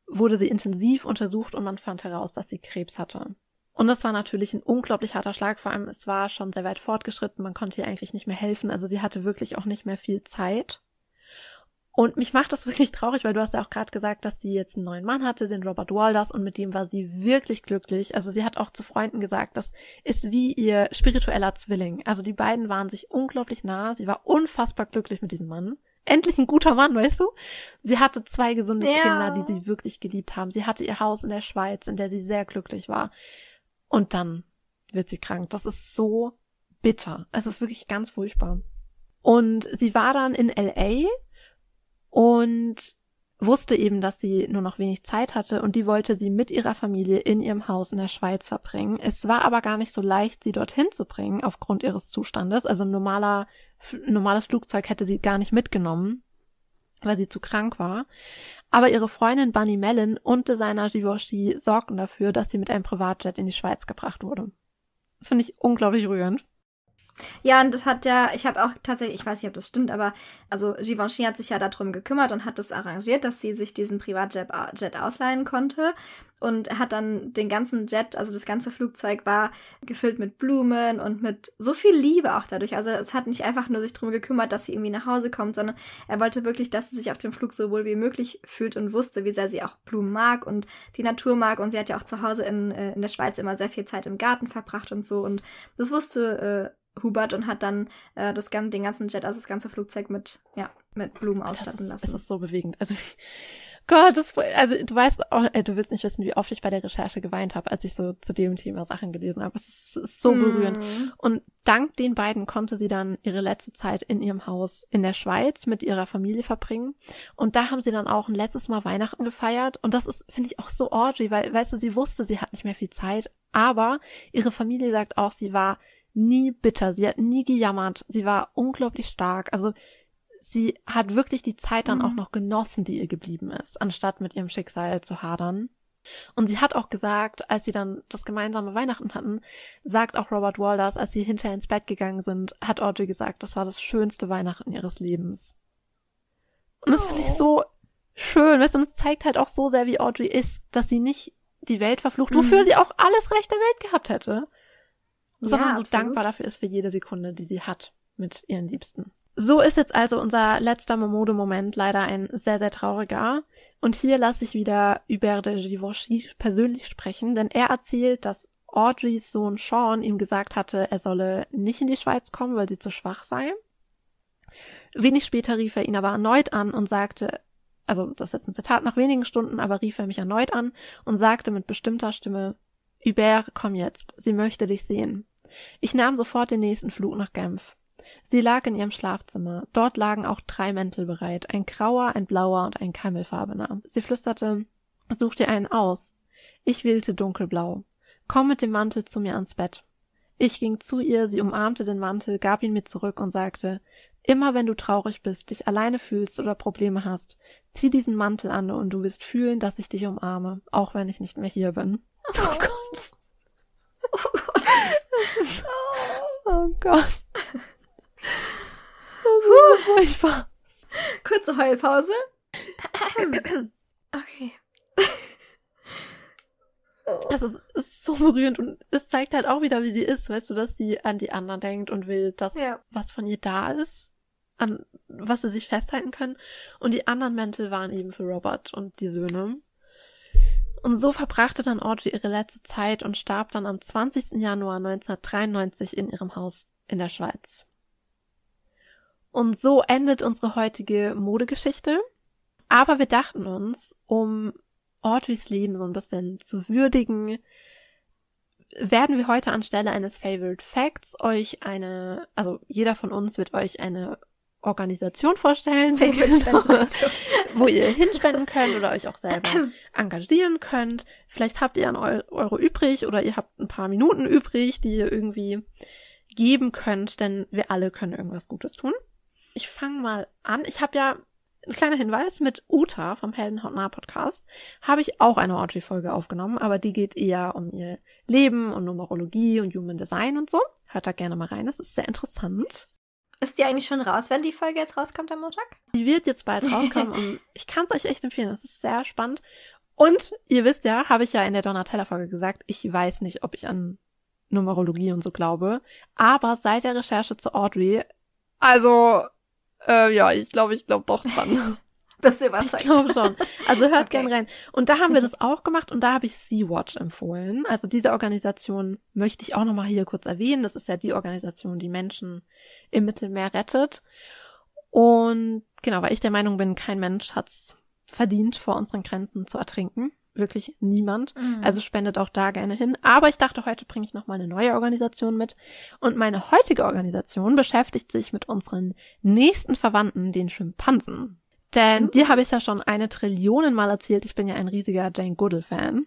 wurde sie intensiv untersucht und man fand heraus, dass sie Krebs hatte. Und das war natürlich ein unglaublich harter Schlag, vor allem es war schon sehr weit fortgeschritten, man konnte ihr eigentlich nicht mehr helfen, also sie hatte wirklich auch nicht mehr viel Zeit. Und mich macht das [LAUGHS] wirklich traurig, weil du hast ja auch gerade gesagt, dass sie jetzt einen neuen Mann hatte, den Robert Walders, und mit dem war sie wirklich glücklich. Also sie hat auch zu Freunden gesagt, das ist wie ihr spiritueller Zwilling. Also die beiden waren sich unglaublich nah. Sie war unfassbar glücklich mit diesem Mann. Endlich ein guter Mann, weißt du? Sie hatte zwei gesunde ja. Kinder, die sie wirklich geliebt haben. Sie hatte ihr Haus in der Schweiz, in der sie sehr glücklich war. Und dann wird sie krank. Das ist so bitter. Es ist wirklich ganz furchtbar. Und sie war dann in LA und wusste eben, dass sie nur noch wenig Zeit hatte und die wollte sie mit ihrer Familie in ihrem Haus in der Schweiz verbringen. Es war aber gar nicht so leicht, sie dorthin zu bringen aufgrund ihres Zustandes. Also ein normaler, normales Flugzeug hätte sie gar nicht mitgenommen, weil sie zu krank war. Aber ihre Freundin Bunny Mellon und Designer Givenchy sorgten dafür, dass sie mit einem Privatjet in die Schweiz gebracht wurde. Das finde ich unglaublich rührend. Ja, und das hat ja, ich habe auch tatsächlich, ich weiß nicht, ob das stimmt, aber also Givenchy hat sich ja darum gekümmert und hat das arrangiert, dass sie sich diesen Privatjet Jet ausleihen konnte. Und hat dann den ganzen Jet, also das ganze Flugzeug war gefüllt mit Blumen und mit so viel Liebe auch dadurch. Also es hat nicht einfach nur sich darum gekümmert, dass sie irgendwie nach Hause kommt, sondern er wollte wirklich, dass sie sich auf dem Flug so wohl wie möglich fühlt und wusste, wie sehr sie auch Blumen mag und die Natur mag. Und sie hat ja auch zu Hause in, äh, in der Schweiz immer sehr viel Zeit im Garten verbracht und so. Und das wusste äh, Hubert und hat dann äh, das, den ganzen Jet, also das ganze Flugzeug mit, ja, mit Blumen ausstatten ist, lassen. Es ist so bewegend. Also [LAUGHS] Gott, das, also du weißt auch, äh, du willst nicht wissen, wie oft ich bei der Recherche geweint habe, als ich so zu dem Thema Sachen gelesen habe. Es ist, ist so Mm. berührend. Und dank den beiden konnte sie dann ihre letzte Zeit in ihrem Haus in der Schweiz mit ihrer Familie verbringen. Und da haben sie dann auch ein letztes Mal Weihnachten gefeiert. Und das ist, finde ich, auch so Audrey, weil, weißt du, sie wusste, sie hat nicht mehr viel Zeit. Aber ihre Familie sagt auch, sie war nie bitter, sie hat nie gejammert, sie war unglaublich stark. Also sie hat wirklich die Zeit dann Mhm. auch noch genossen, die ihr geblieben ist, anstatt mit ihrem Schicksal zu hadern. Und sie hat auch gesagt, als sie dann das gemeinsame Weihnachten hatten, sagt auch Robert Walders, als sie hinterher ins Bett gegangen sind, hat Audrey gesagt, das war das schönste Weihnachten ihres Lebens. Und das finde ich Oh. so schön, weißt du, und es zeigt halt auch so sehr, wie Audrey ist, dass sie nicht die Welt verflucht, wofür Mhm. sie auch alles Recht der Welt gehabt hätte, sondern Ja, so absolut. dankbar dafür ist für jede Sekunde, die sie hat mit ihren Liebsten. So ist jetzt also unser letzter Momode-Moment leider ein sehr, sehr trauriger. Und hier lasse ich wieder Hubert de Givenchy persönlich sprechen, denn er erzählt, dass Audreys Sohn Sean ihm gesagt hatte, er solle nicht in die Schweiz kommen, weil sie zu schwach sei. Wenig später rief er ihn aber erneut an und sagte, also das ist jetzt ein Zitat, nach wenigen Stunden aber rief er mich erneut an und sagte mit bestimmter Stimme, Hubert, komm jetzt, sie möchte dich sehen. Ich nahm sofort den nächsten Flug nach Genf. Sie lag in ihrem Schlafzimmer. Dort lagen auch drei Mäntel bereit, ein grauer, ein blauer und ein kamelfarbener. Sie flüsterte, such dir einen aus. Ich wählte dunkelblau. Komm mit dem Mantel zu mir ans Bett. Ich ging zu ihr, sie umarmte den Mantel, gab ihn mir zurück und sagte, immer wenn du traurig bist, dich alleine fühlst oder Probleme hast, zieh diesen Mantel an und du wirst fühlen, dass ich dich umarme, auch wenn ich nicht mehr hier bin. Oh Gott. Oh Gott. Das ist so furchtbar. Kurze Heulpause. Okay. Es ist, ist so berührend und es zeigt halt auch wieder, wie sie ist, weißt du, dass sie an die anderen denkt und will, dass Ja. was von ihr da ist, an was sie sich festhalten können. Und die anderen Mäntel waren eben für Robert und die Söhne. Und so verbrachte dann Audrey ihre letzte Zeit und starb dann am 20. Januar 1993 in ihrem Haus in der Schweiz. Und so endet unsere heutige Modegeschichte. Aber wir dachten uns, um Audreys Leben so ein bisschen zu würdigen, werden wir heute anstelle eines Favorite Facts euch eine, also jeder von uns wird euch eine Organisation vorstellen, Favorite [LAUGHS] Spendenaktion. [LAUGHS] wo ihr hinspenden könnt oder euch auch selber [CLEARS THROAT] engagieren könnt. Vielleicht habt ihr einen Eu- Euro übrig oder ihr habt ein paar Minuten übrig, die ihr irgendwie geben könnt, denn wir alle können irgendwas Gutes tun. Ich fange mal an. Ich habe ja ein kleiner Hinweis mit Uta vom Heldenhautnah Podcast habe ich auch eine Audrey-Folge aufgenommen, aber die geht eher um ihr Leben und Numerologie und Human Design und so. Hört da gerne mal rein, das ist sehr interessant. Ist die eigentlich schon raus, wenn die Folge jetzt rauskommt am Montag? Die wird jetzt bald [LAUGHS] rauskommen und ich kann es euch echt empfehlen. Das ist sehr spannend. Und ihr wisst ja, habe ich ja in der Donatella-Folge gesagt, ich weiß nicht, ob ich an Numerologie und so glaube. Aber seit der Recherche zu Audrey, also, äh, ja, ich glaube, ich glaube doch dran. [LAUGHS] Bist du Ich überzeugt? glaube schon. Also hört Okay. gern rein. Und da haben wir das auch gemacht und da habe ich Sea-Watch empfohlen. Also diese Organisation möchte ich auch nochmal hier kurz erwähnen. Das ist ja die Organisation, die Menschen im Mittelmeer rettet. Und genau, weil ich der Meinung bin, kein Mensch hat's verdient, vor unseren Grenzen zu ertrinken. Wirklich niemand. Mhm. Also spendet auch da gerne hin. Aber ich dachte, heute bringe ich nochmal eine neue Organisation mit. Und meine heutige Organisation beschäftigt sich mit unseren nächsten Verwandten, den Schimpansen. Denn dir habe ich ja schon eine Trillion Mal erzählt, ich bin ja ein riesiger Jane Goodall-Fan.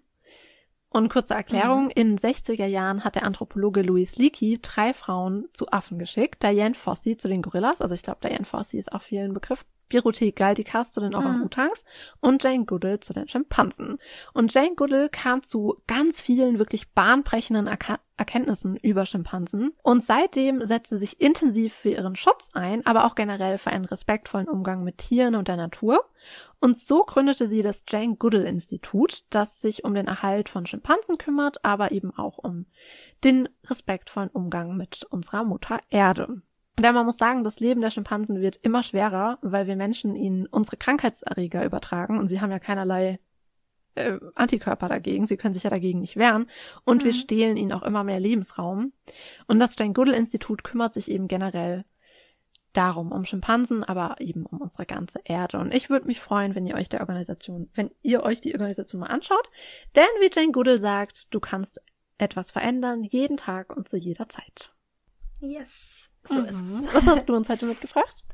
Und kurze Erklärung, in den 60er Jahren hat der Anthropologe Louis Leakey drei Frauen zu Affen geschickt. Diane Fossey zu den Gorillas, also ich glaube, Diane Fossey ist auch vielen Begriff. Birute Galdikas zu den Orang-Utans und Jane Goodall zu den Schimpansen. Und Jane Goodall kam zu ganz vielen wirklich bahnbrechenden Erka Erkenntnissen über Schimpansen und seitdem setzt sie sich intensiv für ihren Schutz ein, aber auch generell für einen respektvollen Umgang mit Tieren und der Natur. Und so gründete sie das Jane Goodall Institut, das sich um den Erhalt von Schimpansen kümmert, aber eben auch um den respektvollen Umgang mit unserer Mutter Erde. Denn man muss sagen, das Leben der Schimpansen wird immer schwerer, weil wir Menschen ihnen unsere Krankheitserreger übertragen und sie haben ja keinerlei äh, Antikörper dagegen, sie können sich ja dagegen nicht wehren und wir Mhm. stehlen ihnen auch immer mehr Lebensraum. Und das Jane Goodall Institut kümmert sich eben generell darum, um Schimpansen, aber eben um unsere ganze Erde. Und ich würde mich freuen, wenn ihr euch der Organisation, wenn ihr euch die Organisation mal anschaut. Denn wie Jane Goodall sagt, du kannst etwas verändern, jeden Tag und zu jeder Zeit. Yes, so mhm. ist es. Was hast du uns heute mitgebracht? [LAUGHS]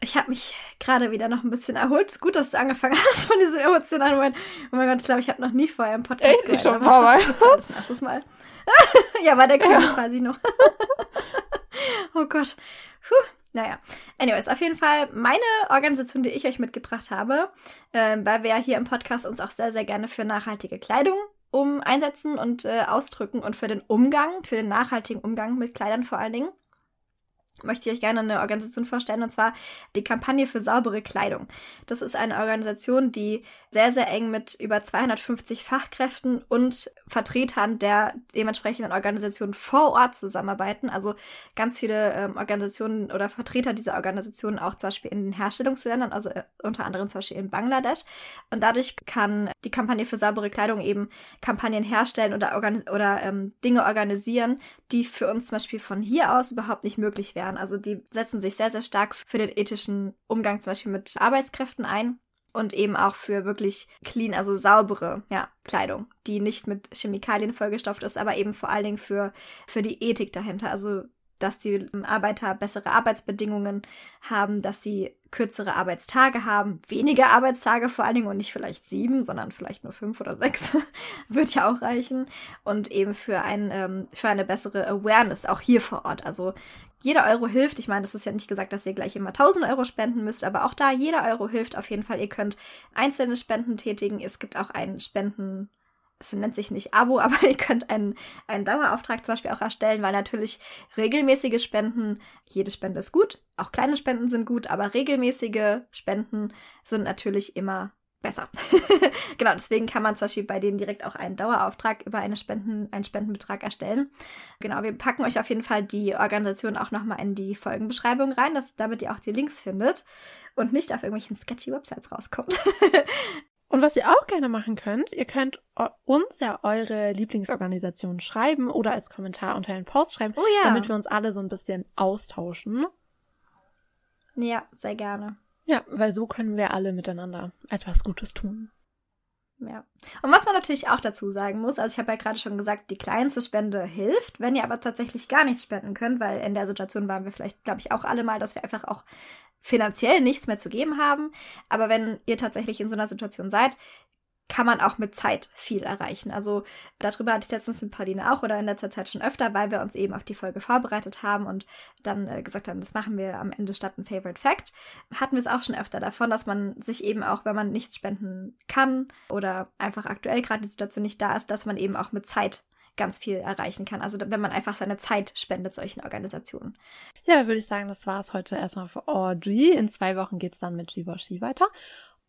Ich habe mich gerade wieder noch ein bisschen erholt. Ist gut, dass du angefangen [LAUGHS] hast von diesem emotionalen Moment. Oh mein Gott, ich glaube, ich habe noch nie vorher im Podcast Echt? gehört. schon vorbei. [LAUGHS] Das erstes Mal. ja, war der König, ja. ich noch. oh Gott. Puh. Naja, anyways, auf jeden Fall meine Organisation, die ich euch mitgebracht habe, äh, weil wir ja hier im Podcast uns auch sehr, sehr gerne für nachhaltige Kleidung um einsetzen und äh, ausdrücken und für den Umgang, für den nachhaltigen Umgang mit Kleidern vor allen Dingen möchte ich euch gerne eine Organisation vorstellen, und zwar die Kampagne für saubere Kleidung. Das ist eine Organisation, die sehr, sehr eng mit über 250 Fachkräften und Vertretern der dementsprechenden Organisationen vor Ort zusammenarbeiten. Also ganz viele ähm, Organisationen oder Vertreter dieser Organisationen auch zum Beispiel in den Herstellungsländern, also äh, unter anderem zum Beispiel in Bangladesch. Und dadurch kann die Kampagne für saubere Kleidung eben Kampagnen herstellen oder, oder ähm, Dinge organisieren, die für uns zum Beispiel von hier aus überhaupt nicht möglich wären. Also die setzen sich sehr, sehr stark für den ethischen Umgang zum Beispiel mit Arbeitskräften ein und eben auch für wirklich clean, also saubere ja, Kleidung, die nicht mit Chemikalien vollgestopft ist, aber eben vor allen Dingen für, für die Ethik dahinter. Also dass die Arbeiter bessere Arbeitsbedingungen haben, dass sie kürzere Arbeitstage haben, weniger Arbeitstage vor allen Dingen und nicht vielleicht sieben, sondern vielleicht nur fünf oder sechs, [LAUGHS] wird ja auch reichen. Und eben für, ein, ähm, für eine bessere Awareness auch hier vor Ort. Also jeder Euro hilft. Ich meine, es ist ja nicht gesagt, dass ihr gleich immer 1000 Euro spenden müsst, aber auch da, jeder Euro hilft auf jeden Fall. Ihr könnt einzelne Spenden tätigen. Es gibt auch einen Spenden, es nennt sich nicht Abo, [LAUGHS] aber ihr könnt einen, einen Dauerauftrag zum Beispiel auch erstellen, weil natürlich regelmäßige Spenden, jede Spende ist gut, auch kleine Spenden sind gut, aber regelmäßige Spenden sind natürlich immer besser. [LAUGHS] genau, deswegen kann man zum Beispiel bei denen direkt auch einen Dauerauftrag über eine Spenden, einen Spendenbetrag erstellen. Genau, wir packen euch auf jeden Fall die Organisation auch nochmal in die Folgenbeschreibung rein, dass, damit ihr auch die Links findet und nicht auf irgendwelchen sketchy Websites rauskommt. [LAUGHS] Und was ihr auch gerne machen könnt, ihr könnt uns ja eure Lieblingsorganisation schreiben oder als Kommentar unter den Post schreiben, oh ja. damit wir uns alle so ein bisschen austauschen. Ja, sehr gerne. Ja, weil so können wir alle miteinander etwas Gutes tun. Ja. Und was man natürlich auch dazu sagen muss, also ich habe ja gerade schon gesagt, die kleinste Spende hilft. Wenn ihr aber tatsächlich gar nichts spenden könnt, weil in der Situation waren wir vielleicht, glaube ich, auch alle mal, dass wir einfach auch finanziell nichts mehr zu geben haben. Aber wenn ihr tatsächlich in so einer Situation seid, kann man auch mit Zeit viel erreichen. Also darüber hatte ich letztens mit Pauline auch oder in letzter Zeit schon öfter, weil wir uns eben auf die Folge vorbereitet haben und dann äh, gesagt haben, das machen wir am Ende statt ein Favorite Fact. Hatten wir es auch schon öfter davon, dass man sich eben auch, wenn man nichts spenden kann oder einfach aktuell gerade die Situation nicht da ist, dass man eben auch mit Zeit ganz viel erreichen kann. Also wenn man einfach seine Zeit spendet solchen Organisationen. Ja, würde ich sagen, das war es heute erstmal für Audrey. In zwei Wochen geht es dann mit Givenchy weiter.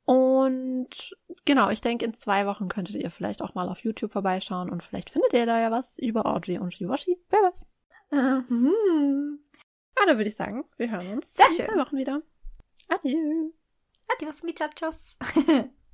Und genau, ich denke, in zwei Wochen könntet ihr vielleicht auch mal auf YouTube vorbeischauen und vielleicht findet ihr da ja was über Audrey und Givenchy. Wer weiß. Mhm. Ah, dann würde ich sagen, wir hören uns Sehr in schön. zwei Wochen wieder. Adieu. Adios, tschüss. [LAUGHS]